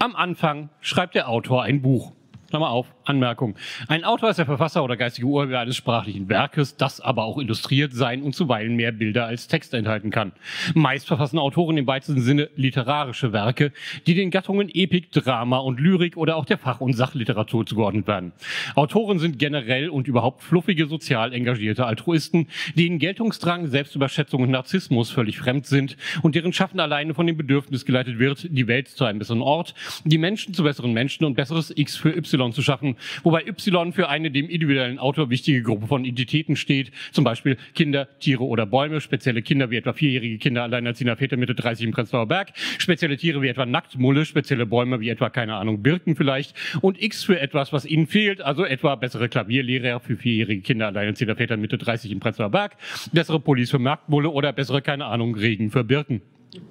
Am Anfang schreibt der Autor ein Buch. Klammer auf, Anmerkung. Ein Autor ist der Verfasser oder geistige Urheber eines sprachlichen Werkes, das aber auch illustriert sein und zuweilen mehr Bilder als Text enthalten kann. Meist verfassen Autoren im weitesten Sinne literarische Werke, die den Gattungen Epik, Drama und Lyrik oder auch der Fach- und Sachliteratur zugeordnet werden. Autoren sind generell und überhaupt fluffige, sozial engagierte Altruisten, denen Geltungsdrang, Selbstüberschätzung und Narzissmus völlig fremd sind und deren Schaffen alleine von dem Bedürfnis geleitet wird, die Welt zu einem besseren Ort, die Menschen zu besseren Menschen und besseres X für Y zu schaffen, wobei Y für eine dem individuellen Autor wichtige Gruppe von Identitäten steht, zum Beispiel Kinder, Tiere oder Bäume, spezielle Kinder wie etwa vierjährige Kinder alleinerziehender Väter Mitte 30 im Prenzlauer Berg, spezielle Tiere wie etwa Nacktmulle, spezielle Bäume wie etwa, keine Ahnung, Birken vielleicht. Und X für etwas, was ihnen fehlt, also etwa bessere Klavierlehrer für vierjährige Kinder alleinerziehender Väter Mitte 30 im Prenzlauer Berg, bessere Police für Nacktmulle oder bessere, keine Ahnung, Regen für Birken.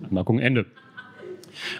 Anmerkung Ende.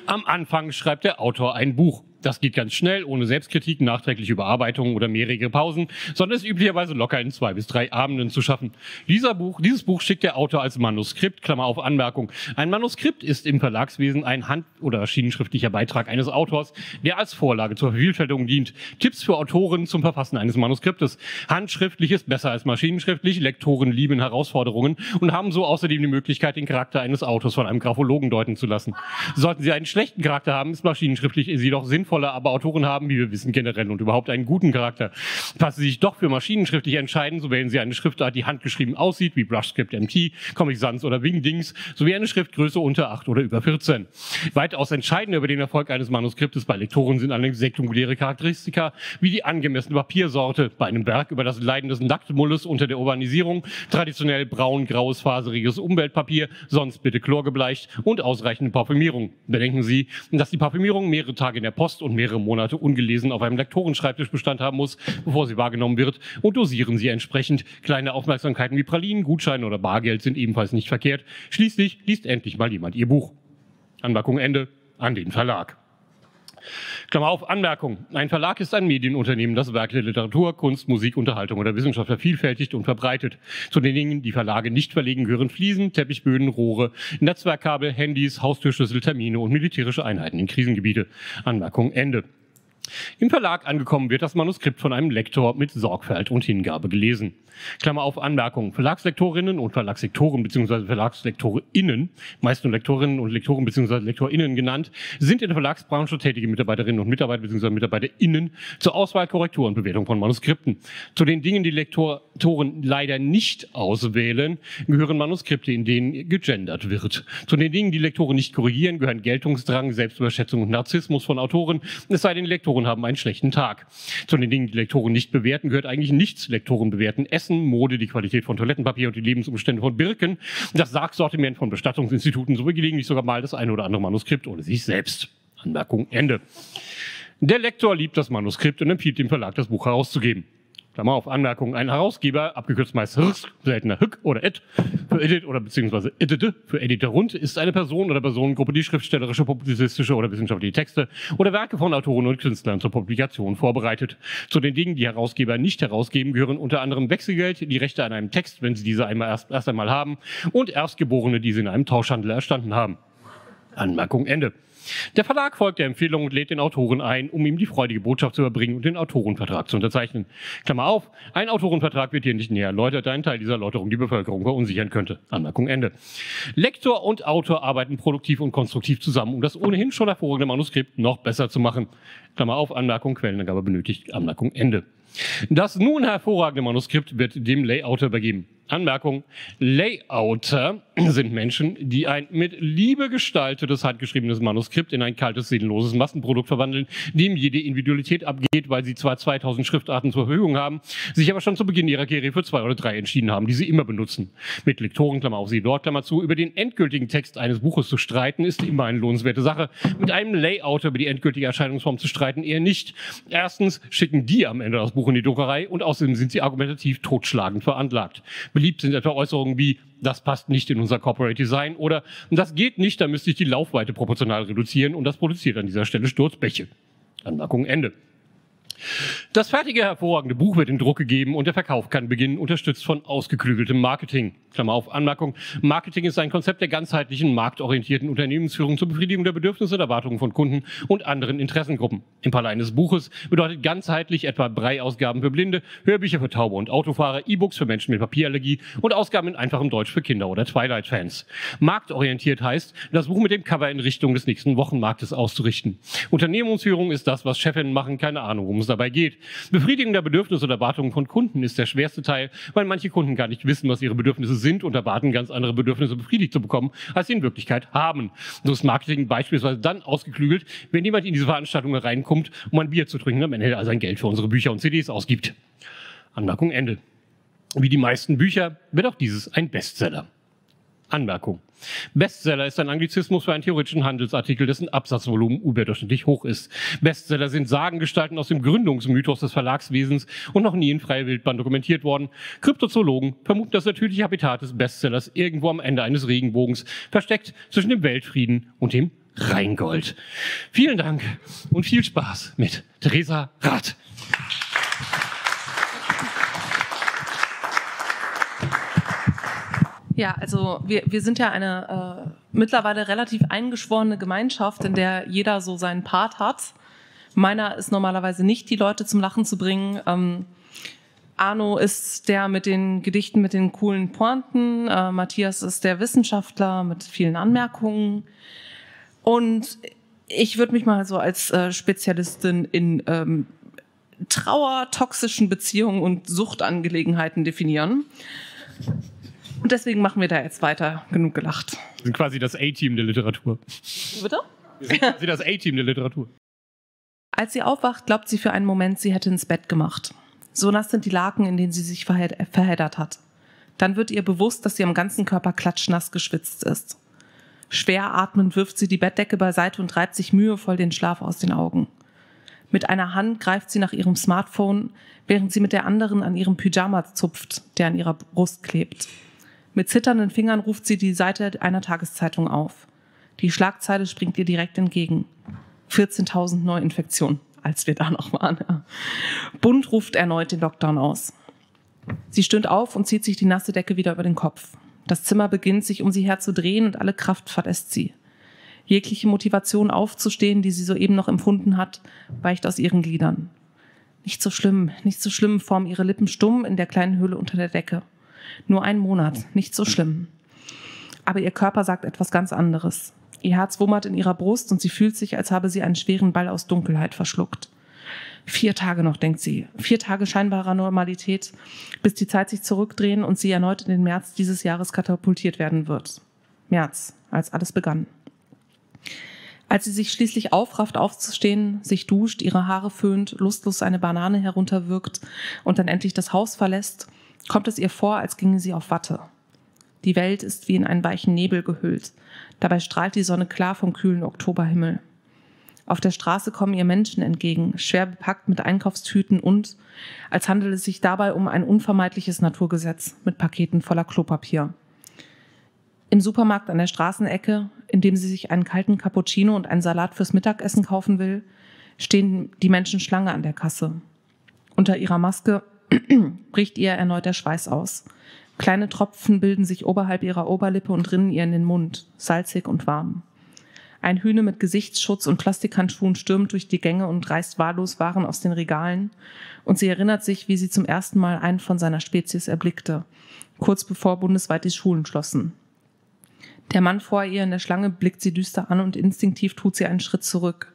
Am Anfang schreibt der Autor ein Buch. Das geht ganz schnell, ohne Selbstkritik, nachträgliche Überarbeitung oder mehrere Pausen, sondern ist üblicherweise locker in zwei bis drei Abenden zu schaffen. Dieser Buch, dieses Buch schickt der Autor als Manuskript, Klammer auf Anmerkung. Ein Manuskript ist im Verlagswesen ein hand- oder maschinenschriftlicher Beitrag eines Autors, der als Vorlage zur Vervielfältigung dient. Tipps für Autoren zum Verfassen eines Manuskriptes. Handschriftlich ist besser als maschinenschriftlich, Lektoren lieben Herausforderungen und haben so außerdem die Möglichkeit, den Charakter eines Autors von einem Graphologen deuten zu lassen. Sollten sie einen schlechten Charakter haben, ist maschinenschriftlich jedoch sinnvoll charaktervolle, aber Autoren haben, wie wir wissen, generell und überhaupt einen guten Charakter. Falls Sie sich doch für maschinenschriftlich entscheiden, so wählen Sie eine Schriftart, die handgeschrieben aussieht, wie Brushscript MT, Comic Sans oder Wingdings, sowie eine Schriftgröße unter 8 oder über 14. Weitaus entscheidender über den Erfolg eines Manuskriptes bei Lektoren sind allerdings sekundäre Charakteristika, wie die angemessene Papiersorte. Bei einem Werk über das Leiden des Nacktmulles unter der Urbanisierung, traditionell braun, graues, faseriges Umweltpapier, sonst bitte chlorgebleicht und ausreichende Parfümierung. Bedenken Sie, dass die Parfümierung mehrere Tage in der Post und mehrere Monate ungelesen auf einem Lektorenschreibtisch Bestand haben muss, bevor sie wahrgenommen wird und dosieren Sie entsprechend. Kleine Aufmerksamkeiten wie Pralinen, Gutscheine oder Bargeld sind ebenfalls nicht verkehrt. Schließlich liest endlich mal jemand Ihr Buch. Anmerkung Ende an den Verlag. Klammer auf, Anmerkung. Ein Verlag ist ein Medienunternehmen, das Werke der Literatur, Kunst, Musik, Unterhaltung oder Wissenschaft vervielfältigt und verbreitet. Zu den Dingen, die Verlage nicht verlegen, gehören Fliesen, Teppichböden, Rohre, Netzwerkkabel, Handys, Haustürschlüssel, Termine und militärische Einheiten in Krisengebiete. Anmerkung Ende. Im Verlag angekommen wird das Manuskript von einem Lektor mit Sorgfalt und Hingabe gelesen. Klammer auf Anmerkung. Verlagslektorinnen und Verlagslektoren bzw. VerlagslektorInnen, meist nur Lektorinnen und Lektoren bzw. LektorInnen genannt, sind in der Verlagsbranche tätige Mitarbeiterinnen und Mitarbeiter bzw. MitarbeiterInnen zur Auswahl, Korrektur und Bewertung von Manuskripten. Zu den Dingen, die Lektoren leider nicht auswählen, gehören Manuskripte, in denen gegendert wird. Zu den Dingen, die Lektoren nicht korrigieren, gehören Geltungsdrang, Selbstüberschätzung und Narzissmus von Autoren, es sei denn, Lektoren haben einen schlechten Tag. Zu den Dingen, die Lektoren nicht bewerten, gehört eigentlich nichts. Lektoren bewerten Essen, Mode, die Qualität von Toilettenpapier und die Lebensumstände von Birken, das Sargsortiment von Bestattungsinstituten sowie gelegentlich sogar mal das eine oder andere Manuskript oder sich selbst. Anmerkung Ende. Der Lektor liebt das Manuskript und empfiehlt dem Verlag, das Buch herauszugeben. Klammer auf Anmerkung, ein Herausgeber, abgekürzt meist HRS, seltener HIC oder ED, für Edit oder beziehungsweise Edite, für Editerund, ist eine Person oder Personengruppe, die schriftstellerische, publizistische oder wissenschaftliche Texte oder Werke von Autoren und Künstlern zur Publikation vorbereitet. Zu den Dingen, die Herausgeber nicht herausgeben, gehören unter anderem Wechselgeld, die Rechte an einem Text, wenn sie diese einmal erst, erst einmal haben, und Erstgeborene, die sie in einem Tauschhandel erstanden haben. Anmerkung Ende. Der Verlag folgt der Empfehlung und lädt den Autoren ein, um ihm die freudige Botschaft zu überbringen und den Autorenvertrag zu unterzeichnen. Klammer auf, ein Autorenvertrag wird hier nicht näher erläutert, da ein Teil dieser Erläuterung die Bevölkerung verunsichern könnte. Anmerkung Ende. Lektor und Autor arbeiten produktiv und konstruktiv zusammen, um das ohnehin schon hervorragende Manuskript noch besser zu machen. Klammer auf, Anmerkung, Quellenangabe benötigt, Anmerkung Ende. Das nun hervorragende Manuskript wird dem Layouter übergeben. Anmerkung, Layouter sind Menschen, die ein mit Liebe gestaltetes, handgeschriebenes Manuskript in ein kaltes, seelenloses Massenprodukt verwandeln, dem jede Individualität abgeht, weil sie zwar 2000 Schriftarten zur Verfügung haben, sich aber schon zu Beginn ihrer Karriere für zwei oder drei entschieden haben, die sie immer benutzen. Mit Lektoren, Klammer auf sie dort, Klammer zu, über den endgültigen Text eines Buches zu streiten, ist immer eine lohnenswerte Sache. Mit einem Layouter über die endgültige Erscheinungsform zu streiten, eher nicht. Erstens schicken die am Ende das Buch in die Druckerei und außerdem sind sie argumentativ totschlagend veranlagt. Beliebt sind etwa Äußerungen wie, das passt nicht in unser Corporate Design oder das geht nicht, da müsste ich die Laufweite proportional reduzieren und das produziert an dieser Stelle Sturzbäche. Anmerkung Ende. Das fertige, hervorragende Buch wird in Druck gegeben und der Verkauf kann beginnen, unterstützt von ausgeklügeltem Marketing. Klammer auf, Anmerkung. Marketing ist ein Konzept der ganzheitlichen, marktorientierten Unternehmensführung zur Befriedigung der Bedürfnisse und Erwartungen von Kunden und anderen Interessengruppen. Im Fall eines Buches bedeutet ganzheitlich etwa Brei-Ausgaben für Blinde, Hörbücher für Taube und Autofahrer, E-Books für Menschen mit Papierallergie und Ausgaben in einfachem Deutsch für Kinder oder Twilight-Fans. Marktorientiert heißt, das Buch mit dem Cover in Richtung des nächsten Wochenmarktes auszurichten. Unternehmensführung ist das, was Chefinnen machen, keine Ahnung, worum es dabei geht. Befriedigung der Bedürfnisse und Erwartungen von Kunden ist der schwerste Teil, weil manche Kunden gar nicht wissen, was ihre Bedürfnisse sind und erwarten, ganz andere Bedürfnisse befriedigt zu bekommen, als sie in Wirklichkeit haben. So ist Marketing beispielsweise dann ausgeklügelt, wenn jemand in diese Veranstaltung reinkommt, um ein Bier zu trinken, am Ende also sein Geld für unsere Bücher und CDs ausgibt. Anmerkung Ende. Wie die meisten Bücher wird auch dieses ein Bestseller. Anmerkung. Bestseller ist ein Anglizismus für einen theoretischen Handelsartikel, dessen Absatzvolumen überdurchschnittlich hoch ist. Bestseller sind Sagengestalten aus dem Gründungsmythos des Verlagswesens und noch nie in freier Wildbahn dokumentiert worden. Kryptozoologen vermuten das natürliche Habitat des Bestsellers irgendwo am Ende eines Regenbogens, versteckt zwischen dem Weltfrieden und dem Rheingold. Vielen Dank und viel Spaß mit Theresa Rath. Ja, also wir, wir sind ja eine äh, mittlerweile relativ eingeschworene Gemeinschaft, in der jeder so seinen Part hat. Meiner ist normalerweise nicht, die Leute zum Lachen zu bringen. Ähm, Arno ist der mit den Gedichten mit den coolen Pointen. Äh, Matthias ist der Wissenschaftler mit vielen Anmerkungen. Und ich würde mich mal so als äh, Spezialistin in ähm, Trauer, toxischen Beziehungen und Suchtangelegenheiten definieren. Und deswegen machen wir da jetzt weiter. Genug gelacht. Wir sind quasi das A-Team der Literatur. Bitte? Wir sind quasi das A-Team der Literatur. Als sie aufwacht, glaubt sie für einen Moment, sie hätte ins Bett gemacht. So nass sind die Laken, in denen sie sich verhed verheddert hat. Dann wird ihr bewusst, dass sie am ganzen Körper klatschnass geschwitzt ist. Schwer atmend wirft sie die Bettdecke beiseite und reibt sich mühevoll den Schlaf aus den Augen. Mit einer Hand greift sie nach ihrem Smartphone, während sie mit der anderen an ihrem Pyjama zupft, der an ihrer Brust klebt. Mit zitternden Fingern ruft sie die Seite einer Tageszeitung auf. Die Schlagzeile springt ihr direkt entgegen. 14.000 Neuinfektionen, als wir da noch waren. Bund ruft erneut den Lockdown aus. Sie stöhnt auf und zieht sich die nasse Decke wieder über den Kopf. Das Zimmer beginnt sich um sie her zu drehen und alle Kraft verlässt sie. Jegliche Motivation aufzustehen, die sie soeben noch empfunden hat, weicht aus ihren Gliedern. Nicht so schlimm, nicht so schlimm formen ihre Lippen stumm in der kleinen Höhle unter der Decke. Nur ein Monat, nicht so schlimm. Aber ihr Körper sagt etwas ganz anderes. Ihr Herz wummert in ihrer Brust und sie fühlt sich, als habe sie einen schweren Ball aus Dunkelheit verschluckt. Vier Tage noch, denkt sie. Vier Tage scheinbarer Normalität, bis die Zeit sich zurückdrehen und sie erneut in den März dieses Jahres katapultiert werden wird. März, als alles begann. Als sie sich schließlich aufrafft, aufzustehen, sich duscht, ihre Haare föhnt, lustlos eine Banane herunterwirkt und dann endlich das Haus verlässt, kommt es ihr vor, als ginge sie auf Watte. Die Welt ist wie in einen weichen Nebel gehüllt. Dabei strahlt die Sonne klar vom kühlen Oktoberhimmel. Auf der Straße kommen ihr Menschen entgegen, schwer bepackt mit Einkaufstüten und, als handele es sich dabei um ein unvermeidliches Naturgesetz mit Paketen voller Klopapier. Im Supermarkt an der Straßenecke, in dem sie sich einen kalten Cappuccino und einen Salat fürs Mittagessen kaufen will, stehen die Menschen Schlange an der Kasse. Unter ihrer Maske bricht ihr erneut der Schweiß aus. Kleine Tropfen bilden sich oberhalb ihrer Oberlippe und rinnen ihr in den Mund, salzig und warm. Ein Hühne mit Gesichtsschutz und Plastikhandschuhen stürmt durch die Gänge und reißt wahllos Waren aus den Regalen. Und sie erinnert sich, wie sie zum ersten Mal einen von seiner Spezies erblickte, kurz bevor bundesweit die Schulen schlossen. Der Mann vor ihr in der Schlange blickt sie düster an und instinktiv tut sie einen Schritt zurück,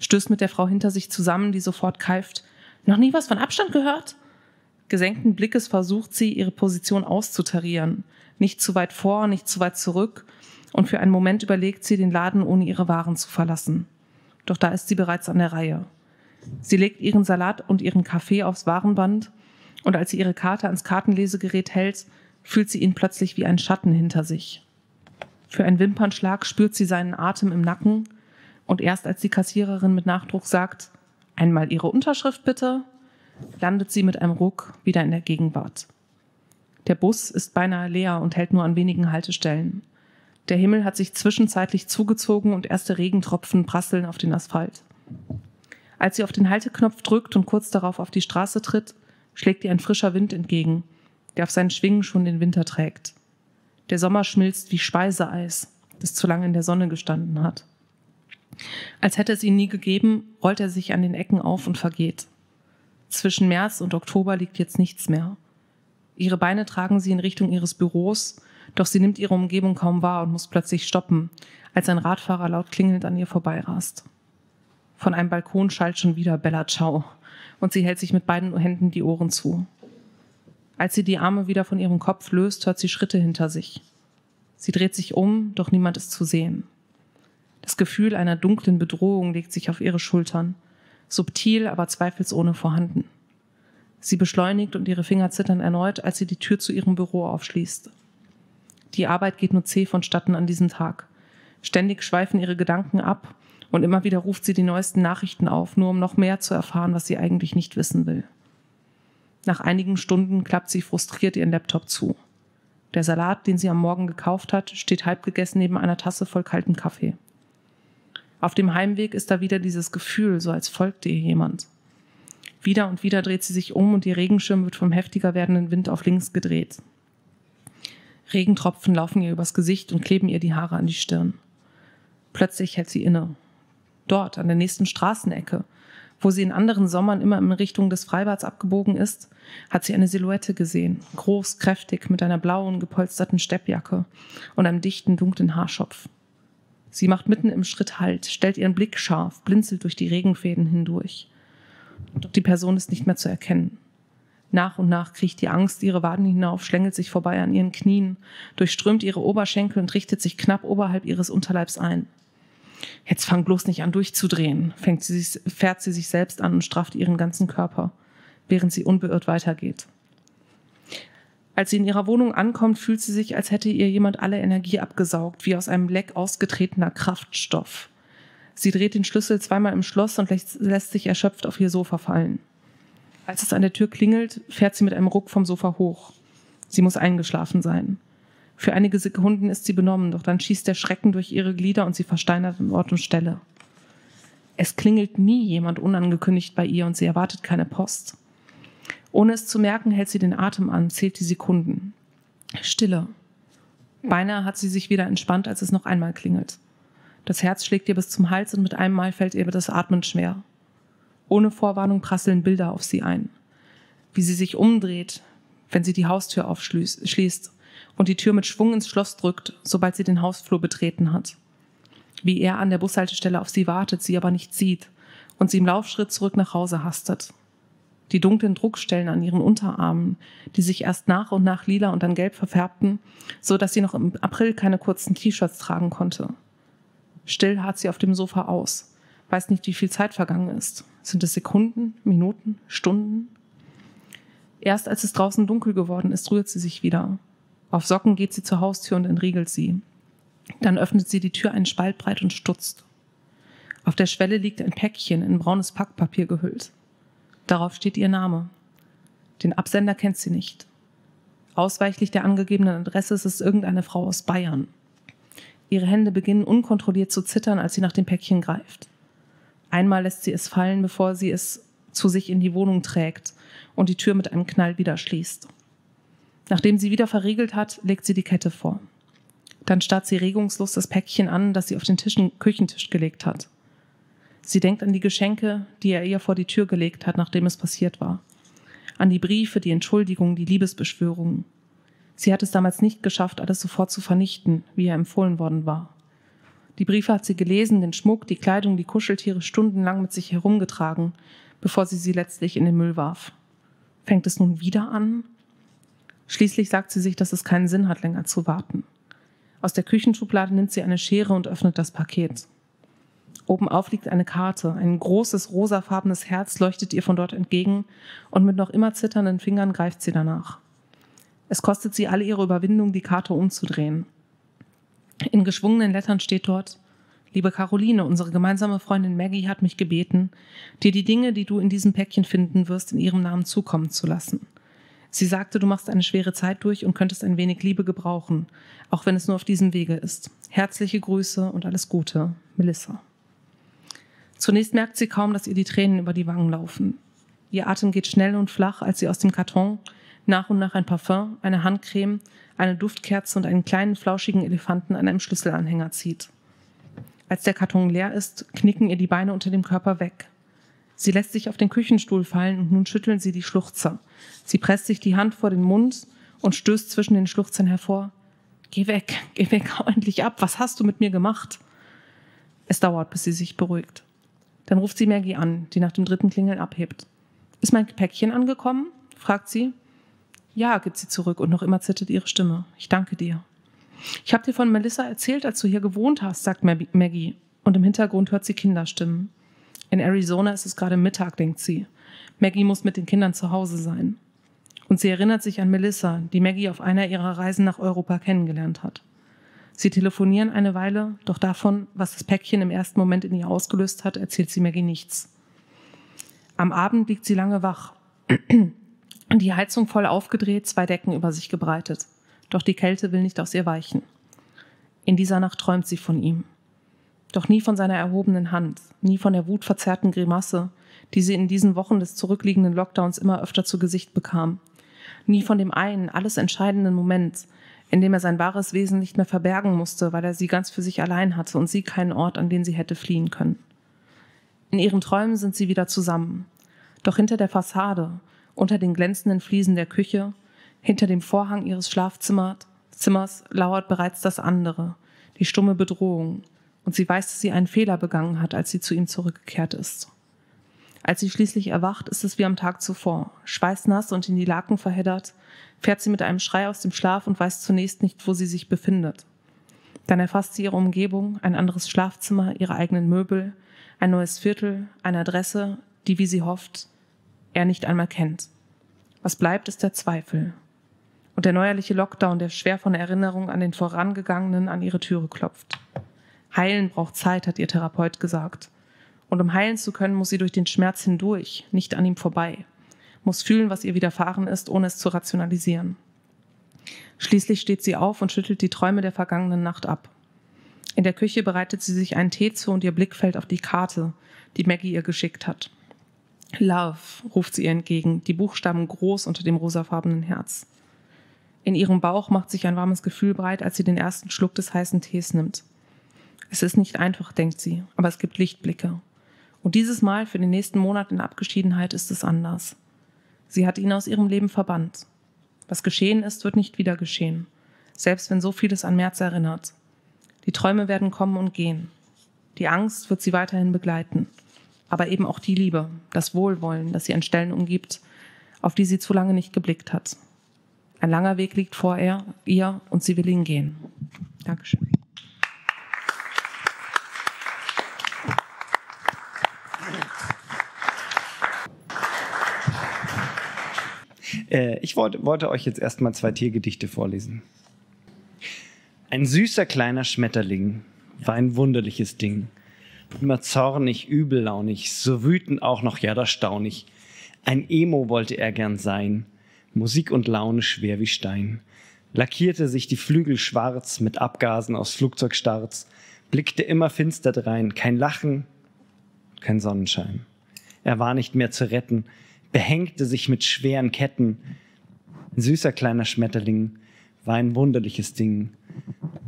stößt mit der Frau hinter sich zusammen, die sofort keift. Noch nie was von Abstand gehört? Gesenkten Blickes versucht sie, ihre Position auszutarieren. Nicht zu weit vor, nicht zu weit zurück und für einen Moment überlegt sie, den Laden ohne ihre Waren zu verlassen. Doch da ist sie bereits an der Reihe. Sie legt ihren Salat und ihren Kaffee aufs Warenband und als sie ihre Karte ans Kartenlesegerät hält, fühlt sie ihn plötzlich wie ein Schatten hinter sich. Für einen Wimpernschlag spürt sie seinen Atem im Nacken und erst als die Kassiererin mit Nachdruck sagt, einmal ihre Unterschrift bitte, landet sie mit einem Ruck wieder in der Gegenwart. Der Bus ist beinahe leer und hält nur an wenigen Haltestellen. Der Himmel hat sich zwischenzeitlich zugezogen und erste Regentropfen prasseln auf den Asphalt. Als sie auf den Halteknopf drückt und kurz darauf auf die Straße tritt, schlägt ihr ein frischer Wind entgegen, der auf seinen Schwingen schon den Winter trägt. Der Sommer schmilzt wie Speiseeis, das zu lange in der Sonne gestanden hat. Als hätte es ihn nie gegeben, rollt er sich an den Ecken auf und vergeht. Zwischen März und Oktober liegt jetzt nichts mehr. Ihre Beine tragen sie in Richtung ihres Büros doch sie nimmt ihre Umgebung kaum wahr und muss plötzlich stoppen, als ein Radfahrer laut klingelnd an ihr vorbeirast. Von einem Balkon schallt schon wieder Bella Ciao und sie hält sich mit beiden Händen die Ohren zu. Als sie die Arme wieder von ihrem Kopf löst, hört sie Schritte hinter sich. Sie dreht sich um, doch niemand ist zu sehen. Das Gefühl einer dunklen Bedrohung legt sich auf ihre Schultern, subtil, aber zweifelsohne vorhanden. Sie beschleunigt und ihre Finger zittern erneut, als sie die Tür zu ihrem Büro aufschließt. Die Arbeit geht nur zäh vonstatten an diesem Tag. Ständig schweifen ihre Gedanken ab und immer wieder ruft sie die neuesten Nachrichten auf, nur um noch mehr zu erfahren, was sie eigentlich nicht wissen will. Nach einigen Stunden klappt sie frustriert ihren Laptop zu. Der Salat, den sie am Morgen gekauft hat, steht halb gegessen neben einer Tasse voll kaltem Kaffee. Auf dem Heimweg ist da wieder dieses Gefühl, so als folgte ihr jemand. Wieder und wieder dreht sie sich um und ihr Regenschirm wird vom heftiger werdenden Wind auf links gedreht. Regentropfen laufen ihr übers Gesicht und kleben ihr die Haare an die Stirn. Plötzlich hält sie inne. Dort, an der nächsten Straßenecke, wo sie in anderen Sommern immer in Richtung des Freibads abgebogen ist, hat sie eine Silhouette gesehen, groß, kräftig, mit einer blauen, gepolsterten Steppjacke und einem dichten, dunklen Haarschopf. Sie macht mitten im Schritt Halt, stellt ihren Blick scharf, blinzelt durch die Regenfäden hindurch. Doch die Person ist nicht mehr zu erkennen. Nach und nach kriecht die Angst ihre Waden hinauf, schlängelt sich vorbei an ihren Knien, durchströmt ihre Oberschenkel und richtet sich knapp oberhalb ihres Unterleibs ein. Jetzt fang bloß nicht an durchzudrehen, fängt sie sich, fährt sie sich selbst an und strafft ihren ganzen Körper, während sie unbeirrt weitergeht. Als sie in ihrer Wohnung ankommt, fühlt sie sich, als hätte ihr jemand alle Energie abgesaugt, wie aus einem Leck ausgetretener Kraftstoff. Sie dreht den Schlüssel zweimal im Schloss und lässt sich erschöpft auf ihr Sofa fallen. Als es an der Tür klingelt, fährt sie mit einem Ruck vom Sofa hoch. Sie muss eingeschlafen sein. Für einige Sekunden ist sie benommen, doch dann schießt der Schrecken durch ihre Glieder und sie versteinert an Ort und Stelle. Es klingelt nie jemand unangekündigt bei ihr und sie erwartet keine Post. Ohne es zu merken, hält sie den Atem an, zählt die Sekunden. Stille. Beinahe hat sie sich wieder entspannt, als es noch einmal klingelt. Das Herz schlägt ihr bis zum Hals und mit einem Mal fällt ihr das Atmen schwer. Ohne Vorwarnung prasseln Bilder auf sie ein. Wie sie sich umdreht, wenn sie die Haustür aufschließt und die Tür mit Schwung ins Schloss drückt, sobald sie den Hausflur betreten hat. Wie er an der Bushaltestelle auf sie wartet, sie aber nicht sieht und sie im Laufschritt zurück nach Hause hastet die dunklen Druckstellen an ihren Unterarmen, die sich erst nach und nach lila und dann gelb verfärbten, so dass sie noch im April keine kurzen T-Shirts tragen konnte. Still harrt sie auf dem Sofa aus, weiß nicht, wie viel Zeit vergangen ist. Sind es Sekunden, Minuten, Stunden? Erst als es draußen dunkel geworden ist, rührt sie sich wieder. Auf Socken geht sie zur Haustür und entriegelt sie. Dann öffnet sie die Tür einen Spalt breit und stutzt. Auf der Schwelle liegt ein Päckchen in braunes Packpapier gehüllt. Darauf steht ihr Name. Den Absender kennt sie nicht. Ausweichlich der angegebenen Adresse ist es irgendeine Frau aus Bayern. Ihre Hände beginnen unkontrolliert zu zittern, als sie nach dem Päckchen greift. Einmal lässt sie es fallen, bevor sie es zu sich in die Wohnung trägt und die Tür mit einem Knall wieder schließt. Nachdem sie wieder verriegelt hat, legt sie die Kette vor. Dann starrt sie regungslos das Päckchen an, das sie auf den Tischen, Küchentisch gelegt hat. Sie denkt an die Geschenke, die er ihr vor die Tür gelegt hat, nachdem es passiert war. An die Briefe, die Entschuldigungen, die Liebesbeschwörungen. Sie hat es damals nicht geschafft, alles sofort zu vernichten, wie er empfohlen worden war. Die Briefe hat sie gelesen, den Schmuck, die Kleidung, die Kuscheltiere stundenlang mit sich herumgetragen, bevor sie sie letztlich in den Müll warf. Fängt es nun wieder an? Schließlich sagt sie sich, dass es keinen Sinn hat, länger zu warten. Aus der Küchenschublade nimmt sie eine Schere und öffnet das Paket. Obenauf liegt eine Karte. Ein großes, rosafarbenes Herz leuchtet ihr von dort entgegen und mit noch immer zitternden Fingern greift sie danach. Es kostet sie alle ihre Überwindung, die Karte umzudrehen. In geschwungenen Lettern steht dort, Liebe Caroline, unsere gemeinsame Freundin Maggie hat mich gebeten, dir die Dinge, die du in diesem Päckchen finden wirst, in ihrem Namen zukommen zu lassen. Sie sagte, du machst eine schwere Zeit durch und könntest ein wenig Liebe gebrauchen, auch wenn es nur auf diesem Wege ist. Herzliche Grüße und alles Gute, Melissa. Zunächst merkt sie kaum, dass ihr die Tränen über die Wangen laufen. Ihr Atem geht schnell und flach, als sie aus dem Karton nach und nach ein Parfum, eine Handcreme, eine Duftkerze und einen kleinen flauschigen Elefanten an einem Schlüsselanhänger zieht. Als der Karton leer ist, knicken ihr die Beine unter dem Körper weg. Sie lässt sich auf den Küchenstuhl fallen und nun schütteln sie die Schluchzer. Sie presst sich die Hand vor den Mund und stößt zwischen den Schluchzern hervor. Geh weg, geh weg, hau endlich ab. Was hast du mit mir gemacht? Es dauert, bis sie sich beruhigt. Dann ruft sie Maggie an, die nach dem dritten Klingeln abhebt. Ist mein Päckchen angekommen? fragt sie. Ja, gibt sie zurück und noch immer zittert ihre Stimme. Ich danke dir. Ich habe dir von Melissa erzählt, als du hier gewohnt hast, sagt Maggie. Und im Hintergrund hört sie Kinderstimmen. In Arizona ist es gerade Mittag, denkt sie. Maggie muss mit den Kindern zu Hause sein. Und sie erinnert sich an Melissa, die Maggie auf einer ihrer Reisen nach Europa kennengelernt hat. Sie telefonieren eine Weile, doch davon, was das Päckchen im ersten Moment in ihr ausgelöst hat, erzählt sie Maggie nichts. Am Abend liegt sie lange wach. Die Heizung voll aufgedreht, zwei Decken über sich gebreitet. Doch die Kälte will nicht aus ihr weichen. In dieser Nacht träumt sie von ihm. Doch nie von seiner erhobenen Hand, nie von der wutverzerrten Grimasse, die sie in diesen Wochen des zurückliegenden Lockdowns immer öfter zu Gesicht bekam. Nie von dem einen, alles entscheidenden Moment, in dem er sein wahres Wesen nicht mehr verbergen musste, weil er sie ganz für sich allein hatte und sie keinen Ort, an den sie hätte fliehen können. In ihren Träumen sind sie wieder zusammen. Doch hinter der Fassade, unter den glänzenden Fliesen der Küche, hinter dem Vorhang ihres Schlafzimmers Zimmers lauert bereits das andere, die stumme Bedrohung, Und sie weiß, dass sie einen Fehler begangen hat, als sie zu ihm zurückgekehrt ist. Als sie schließlich erwacht, ist es wie am Tag zuvor. Schweißnass und in die Laken verheddert, fährt sie mit einem Schrei aus dem Schlaf und weiß zunächst nicht, wo sie sich befindet. Dann erfasst sie ihre Umgebung, ein anderes Schlafzimmer, ihre eigenen Möbel, ein neues Viertel, eine Adresse, die, wie sie hofft, er nicht einmal kennt. Was bleibt, ist der Zweifel. Und der neuerliche Lockdown, der schwer von Erinnerung an den vorangegangenen an ihre Türe klopft. Heilen braucht Zeit, hat ihr Therapeut gesagt. Und um heilen zu können, muss sie durch den Schmerz hindurch, nicht an ihm vorbei. Muss fühlen, was ihr widerfahren ist, ohne es zu rationalisieren. Schließlich steht sie auf und schüttelt die Träume der vergangenen Nacht ab. In der Küche bereitet sie sich einen Tee zu und ihr Blick fällt auf die Karte, die Maggie ihr geschickt hat. Love, ruft sie ihr entgegen, die Buchstaben groß unter dem rosafarbenen Herz. In ihrem Bauch macht sich ein warmes Gefühl breit, als sie den ersten Schluck des heißen Tees nimmt. Es ist nicht einfach, denkt sie, aber es gibt Lichtblicke. Und dieses Mal für den nächsten Monat in Abgeschiedenheit ist es anders. Sie hat ihn aus ihrem Leben verbannt. Was geschehen ist, wird nicht wieder geschehen, selbst wenn so vieles an März erinnert. Die Träume werden kommen und gehen. Die Angst wird sie weiterhin begleiten aber eben auch die Liebe, das Wohlwollen, das sie an Stellen umgibt, auf die sie zu lange nicht geblickt hat. Ein langer Weg liegt vor ihr, ihr und sie will ihn gehen. Dankeschön. Äh, ich wollte, wollte euch jetzt erstmal zwei Tiergedichte vorlesen. Ein süßer kleiner Schmetterling war ein wunderliches Ding immer zornig, übellaunig, so wütend auch noch, ja, das staunig. Ein Emo wollte er gern sein, Musik und Laune schwer wie Stein. Lackierte sich die Flügel schwarz mit Abgasen aus Flugzeugstarts, blickte immer finster drein, kein Lachen, kein Sonnenschein. Er war nicht mehr zu retten, behängte sich mit schweren Ketten. Ein süßer kleiner Schmetterling war ein wunderliches Ding.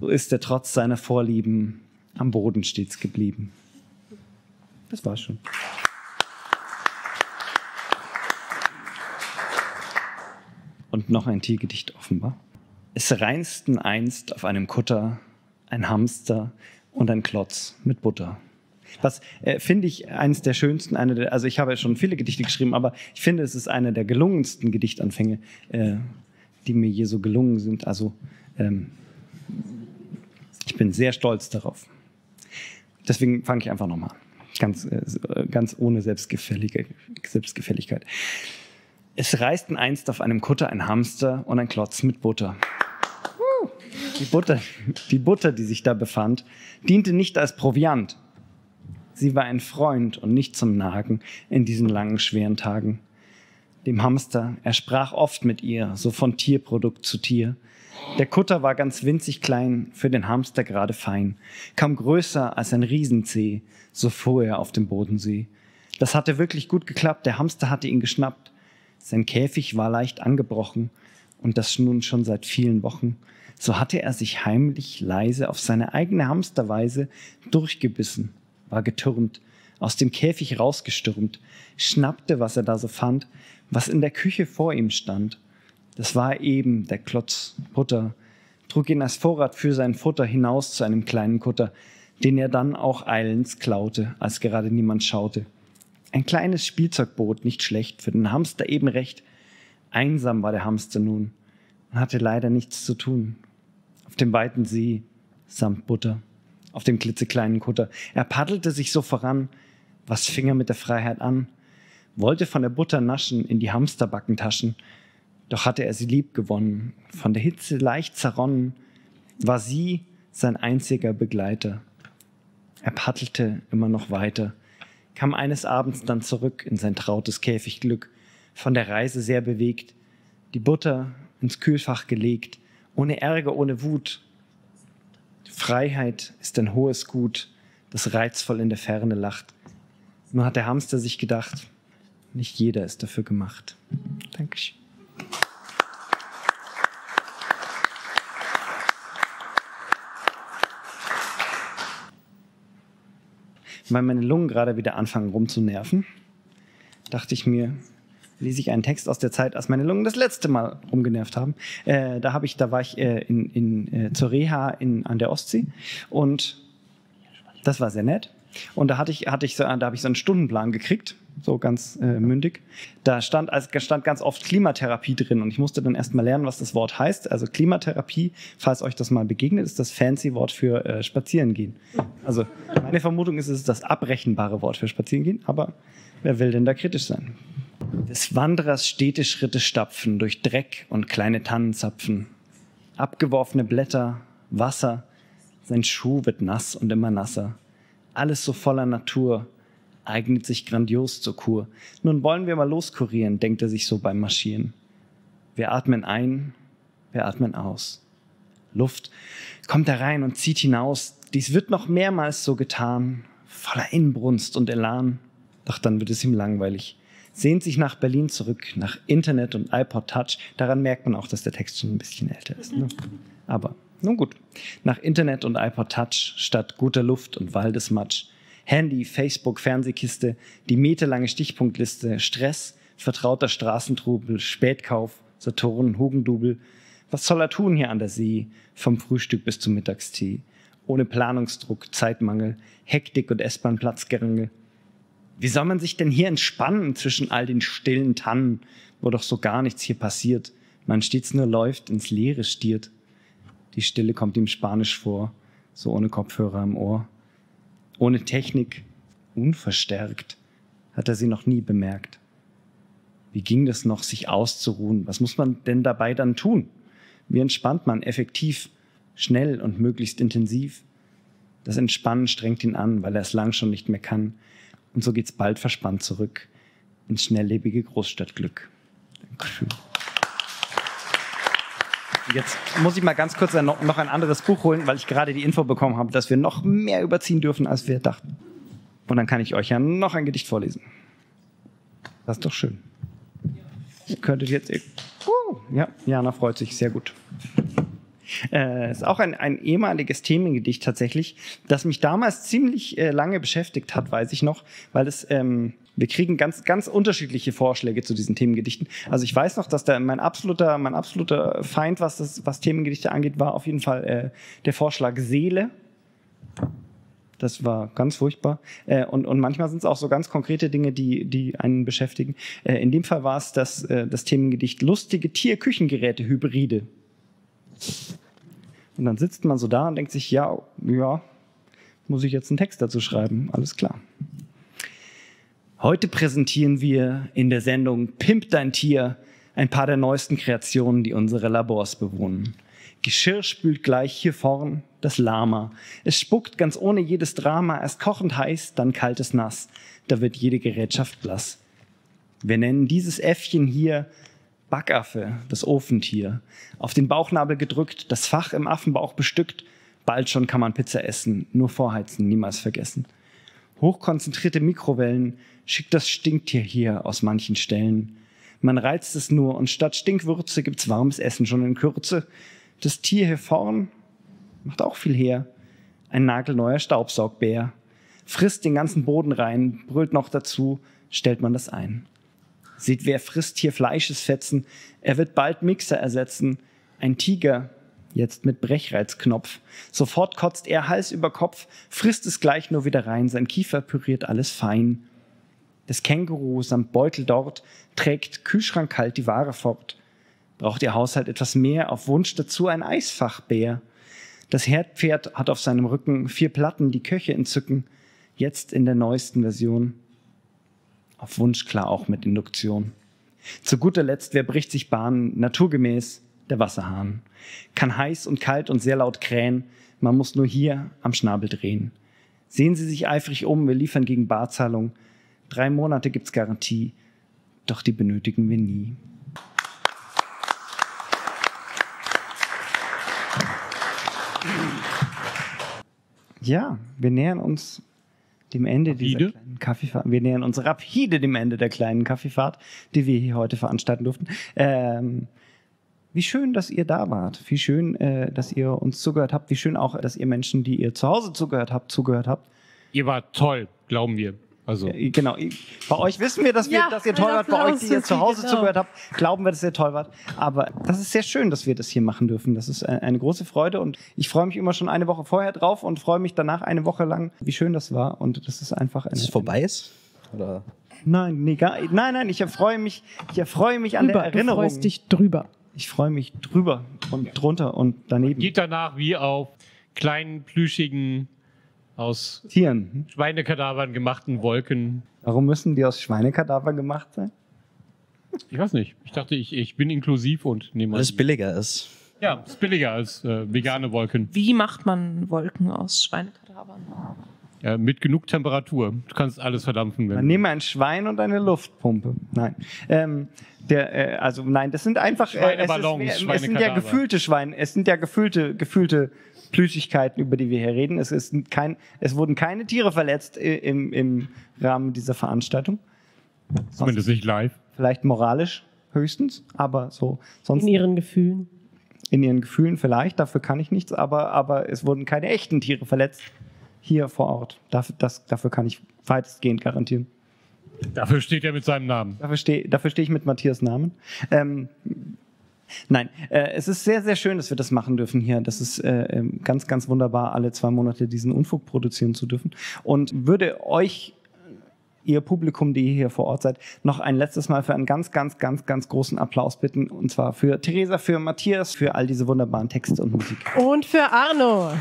So ist er trotz seiner Vorlieben am Boden stets geblieben. Das war's schon. Und noch ein Tiergedicht offenbar. Es reinsten einst auf einem Kutter ein Hamster und ein Klotz mit Butter. Was äh, finde ich eines der schönsten, eine der, also ich habe ja schon viele Gedichte geschrieben, aber ich finde, es ist einer der gelungensten Gedichtanfänge, äh, die mir hier so gelungen sind. Also ähm, ich bin sehr stolz darauf. Deswegen fange ich einfach nochmal an. Ganz, äh, ganz ohne Selbstgefällige, Selbstgefälligkeit. Es reisten einst auf einem Kutter ein Hamster und ein Klotz mit Butter. Die Butter, die Butter, die sich da befand, diente nicht als Proviant. Sie war ein Freund und nicht zum Nagen in diesen langen, schweren Tagen. Dem Hamster, er sprach oft mit ihr, so von Tierprodukt zu Tier, der Kutter war ganz winzig klein, für den Hamster gerade fein, kaum größer als ein Riesenzeh, so fuhr er auf dem Bodensee. Das hatte wirklich gut geklappt, der Hamster hatte ihn geschnappt. Sein Käfig war leicht angebrochen und das nun schon seit vielen Wochen. So hatte er sich heimlich leise auf seine eigene Hamsterweise durchgebissen, war getürmt, aus dem Käfig rausgestürmt, schnappte, was er da so fand, was in der Küche vor ihm stand das war eben der Klotz Butter, trug ihn als Vorrat für sein Futter hinaus zu einem kleinen Kutter, den er dann auch eilends klaute, als gerade niemand schaute. Ein kleines Spielzeugboot, nicht schlecht, für den Hamster eben recht. Einsam war der Hamster nun und hatte leider nichts zu tun. Auf dem weiten See samt Butter, auf dem klitzekleinen Kutter. Er paddelte sich so voran, was fing er mit der Freiheit an, wollte von der Butter naschen in die Hamsterbackentaschen doch hatte er sie lieb gewonnen, von der Hitze leicht zerronnen, war sie sein einziger Begleiter. Er paddelte immer noch weiter, kam eines Abends dann zurück in sein trautes Käfigglück, von der Reise sehr bewegt, die Butter ins Kühlfach gelegt, ohne Ärger, ohne Wut. Freiheit ist ein hohes Gut, das reizvoll in der Ferne lacht. Nur hat der Hamster sich gedacht, nicht jeder ist dafür gemacht. Dankeschön. weil meine Lungen gerade wieder anfangen rumzunerven, dachte ich mir, lese ich einen Text aus der Zeit, als meine Lungen das letzte Mal rumgenervt haben. Äh, da habe ich, da war ich äh, in, in, äh, zur Reha in, an der Ostsee und Das war sehr nett. Und da hatte ich, hatte ich so, da habe ich so einen Stundenplan gekriegt, so ganz äh, mündig. Da stand, also stand ganz oft Klimatherapie drin und ich musste dann erst mal lernen, was das Wort heißt. Also Klimatherapie, falls euch das mal begegnet, ist das fancy Wort für äh, Spazierengehen. Also meine Vermutung ist, es ist das abrechenbare Wort für Spazierengehen, aber wer will denn da kritisch sein? Des Wanderers stete Schritte stapfen durch Dreck und kleine Tannenzapfen. Abgeworfene Blätter, Wasser, sein Schuh wird nass und immer nasser alles so voller Natur, eignet sich grandios zur Kur. Nun wollen wir mal loskurieren, denkt er sich so beim Marschieren. Wir atmen ein, wir atmen aus. Luft kommt herein und zieht hinaus. Dies wird noch mehrmals so getan, voller Inbrunst und Elan. Doch dann wird es ihm langweilig. Sehnt sich nach Berlin zurück, nach Internet und iPod Touch. Daran merkt man auch, dass der Text schon ein bisschen älter ist. Ne? Aber nun gut, nach Internet und iPod Touch statt guter Luft und Waldesmatsch, Handy, Facebook, Fernsehkiste, die meterlange Stichpunktliste, Stress, vertrauter Straßentrubel, Spätkauf, Saturn, Hugendubel. Was soll er tun hier an der See, vom Frühstück bis zum Mittagstee? Ohne Planungsdruck, Zeitmangel, Hektik und S-Bahn-Platzgerangel. Wie soll man sich denn hier entspannen zwischen all den stillen Tannen, wo doch so gar nichts hier passiert? Man stets nur läuft, ins Leere stiert. Die Stille kommt ihm spanisch vor, so ohne Kopfhörer im Ohr. Ohne Technik, unverstärkt, hat er sie noch nie bemerkt. Wie ging das noch, sich auszuruhen? Was muss man denn dabei dann tun? Wie entspannt man effektiv, schnell und möglichst intensiv? Das Entspannen strengt ihn an, weil er es lang schon nicht mehr kann. Und so geht's bald verspannt zurück ins schnelllebige Großstadtglück. Dankeschön. Jetzt muss ich mal ganz kurz noch ein anderes Buch holen, weil ich gerade die Info bekommen habe, dass wir noch mehr überziehen dürfen, als wir dachten. Und dann kann ich euch ja noch ein Gedicht vorlesen. Das ist doch schön. Ihr könntet jetzt. Uh, ja, Jana freut sich sehr gut. Äh, ist auch ein, ein ehemaliges Themengedicht tatsächlich, das mich damals ziemlich äh, lange beschäftigt hat, weiß ich noch, weil es ähm, wir kriegen ganz, ganz unterschiedliche Vorschläge zu diesen Themengedichten. Also ich weiß noch, dass der, mein absoluter, mein absoluter Feind, was das, was Themengedichte angeht, war auf jeden Fall äh, der Vorschlag Seele. Das war ganz furchtbar. Äh, und, und manchmal sind es auch so ganz konkrete Dinge, die, die einen beschäftigen. Äh, in dem Fall war es das, äh, das Themengedicht lustige Tier-Küchengeräte-Hybride. Und dann sitzt man so da und denkt sich, ja, ja, muss ich jetzt einen Text dazu schreiben? Alles klar. Heute präsentieren wir in der Sendung Pimp dein Tier ein paar der neuesten Kreationen, die unsere Labors bewohnen. Geschirr spült gleich hier vorn das Lama. Es spuckt ganz ohne jedes Drama, erst kochend heiß, dann kaltes Nass. Da wird jede Gerätschaft blass. Wir nennen dieses Äffchen hier Backaffe, das Ofentier. Auf den Bauchnabel gedrückt, das Fach im Affenbauch bestückt. Bald schon kann man Pizza essen, nur vorheizen, niemals vergessen. Hochkonzentrierte Mikrowellen, schickt das Stinktier hier aus manchen Stellen. Man reizt es nur und statt Stinkwürze gibt's warmes Essen schon in Kürze. Das Tier hier vorn macht auch viel her. Ein nagelneuer Staubsaugbär. Frisst den ganzen Boden rein, brüllt noch dazu, stellt man das ein. Seht, wer frisst hier Fleischesfetzen? Er wird bald Mixer ersetzen. Ein Tiger, jetzt mit Brechreizknopf. Sofort kotzt er Hals über Kopf, frisst es gleich nur wieder rein. Sein Kiefer püriert alles fein. Das Känguru samt Beutel dort trägt kühlschrankkalt die Ware fort. Braucht Ihr Haushalt etwas mehr, auf Wunsch dazu ein Eisfachbär. Das Herdpferd hat auf seinem Rücken vier Platten, die Köche entzücken, jetzt in der neuesten Version. Auf Wunsch klar auch mit Induktion. Zu guter Letzt, wer bricht sich Bahn? Naturgemäß der Wasserhahn. Kann heiß und kalt und sehr laut krähen, man muss nur hier am Schnabel drehen. Sehen Sie sich eifrig um, wir liefern gegen Barzahlung. Drei Monate gibt's Garantie, doch die benötigen wir nie. Ja, wir nähern uns dem Ende rapide. dieser kleinen Kaffeefahrt. Wir nähern uns rapide dem Ende der kleinen Kaffeefahrt, die wir hier heute veranstalten durften. Ähm, wie schön, dass ihr da wart. Wie schön, äh, dass ihr uns zugehört habt. Wie schön auch, dass ihr Menschen, die ihr zu Hause zugehört habt, zugehört habt. Ihr wart toll, glauben wir. Also Äh, Genau. Bei euch wissen wir, dass, wir, Ja, dass ihr toll wart. Bei euch, die ihr zu Hause genau. zugehört habt, glauben wir, dass ihr toll wart. Aber das ist sehr schön, dass wir das hier machen dürfen. Das ist äh, eine große Freude und ich freue mich immer schon eine Woche vorher drauf und freue mich danach eine Woche lang, wie schön das war. Und das ist einfach eine, Dass es vorbei ist? Oder? Nein, nee, gar, nein, nein, ich erfreue mich, ich erfreue mich an Drüber. der Du Erinnerung. freust dich drüber. Ich freue mich drüber und drunter und daneben. geht danach wie auf kleinen, plüschigen, aus Tieren. Schweinekadavern gemachten Wolken. Warum müssen die aus Schweinekadaver gemacht sein? Ich weiß nicht. Ich dachte, ich, ich bin inklusiv und nehme Weil es billiger ist. Ja, ist billiger als äh, vegane Wolken. Wie macht man Wolken aus Schweinekadavern? Ja, mit genug Temperatur. Du kannst alles verdampfen. Dann Wenn nehmen wir ein Schwein und eine Luftpumpe. Nein. Ähm, der, äh, also nein, das sind einfach äh, es, Schweineballons, ist, es sind ja gefühlte Schweine, es sind ja gefühlte, gefühlte Plüschigkeiten, über die wir hier reden. Es, ist kein, es wurden keine Tiere verletzt i- im, im Rahmen dieser Veranstaltung. zumindest nicht live. Vielleicht moralisch höchstens, aber so sonst In ihren Gefühlen. in ihren Gefühlen vielleicht, dafür kann ich nichts, aber, aber es wurden keine echten Tiere verletzt hier vor Ort. Dafür, das, dafür kann ich weitestgehend garantieren. Dafür steht er mit seinem Namen. Dafür stehe dafür steh ich mit Matthias Namen. Ähm, nein, äh, es ist sehr, sehr schön, dass wir das machen dürfen hier. Das ist äh, ähm, ganz, ganz wunderbar, alle zwei Monate diesen Unfug produzieren zu dürfen. Und würde euch, ihr Publikum, die hier vor Ort seid, noch ein letztes Mal für einen ganz, ganz, ganz, ganz großen Applaus bitten. Und zwar für Theresa, für Matthias, für all diese wunderbaren Texte und Musik. Und für Arno.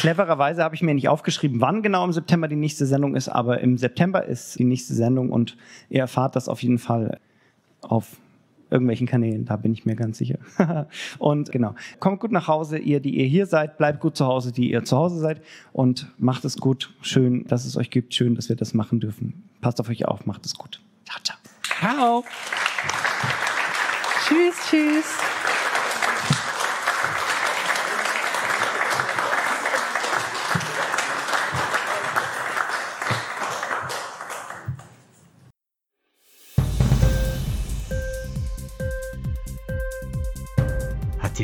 Clevererweise habe ich mir nicht aufgeschrieben, wann genau im September die nächste Sendung ist, aber im September ist die nächste Sendung und ihr erfahrt das auf jeden Fall auf irgendwelchen Kanälen, da bin ich mir ganz sicher. und genau, kommt gut nach Hause, ihr, die ihr hier seid, bleibt gut zu Hause, die ihr zu Hause seid und macht es gut. Schön, dass es euch gibt, schön, dass wir das machen dürfen. Passt auf euch auf, macht es gut. Ciao, ciao. Ciao. Tschüss, tschüss.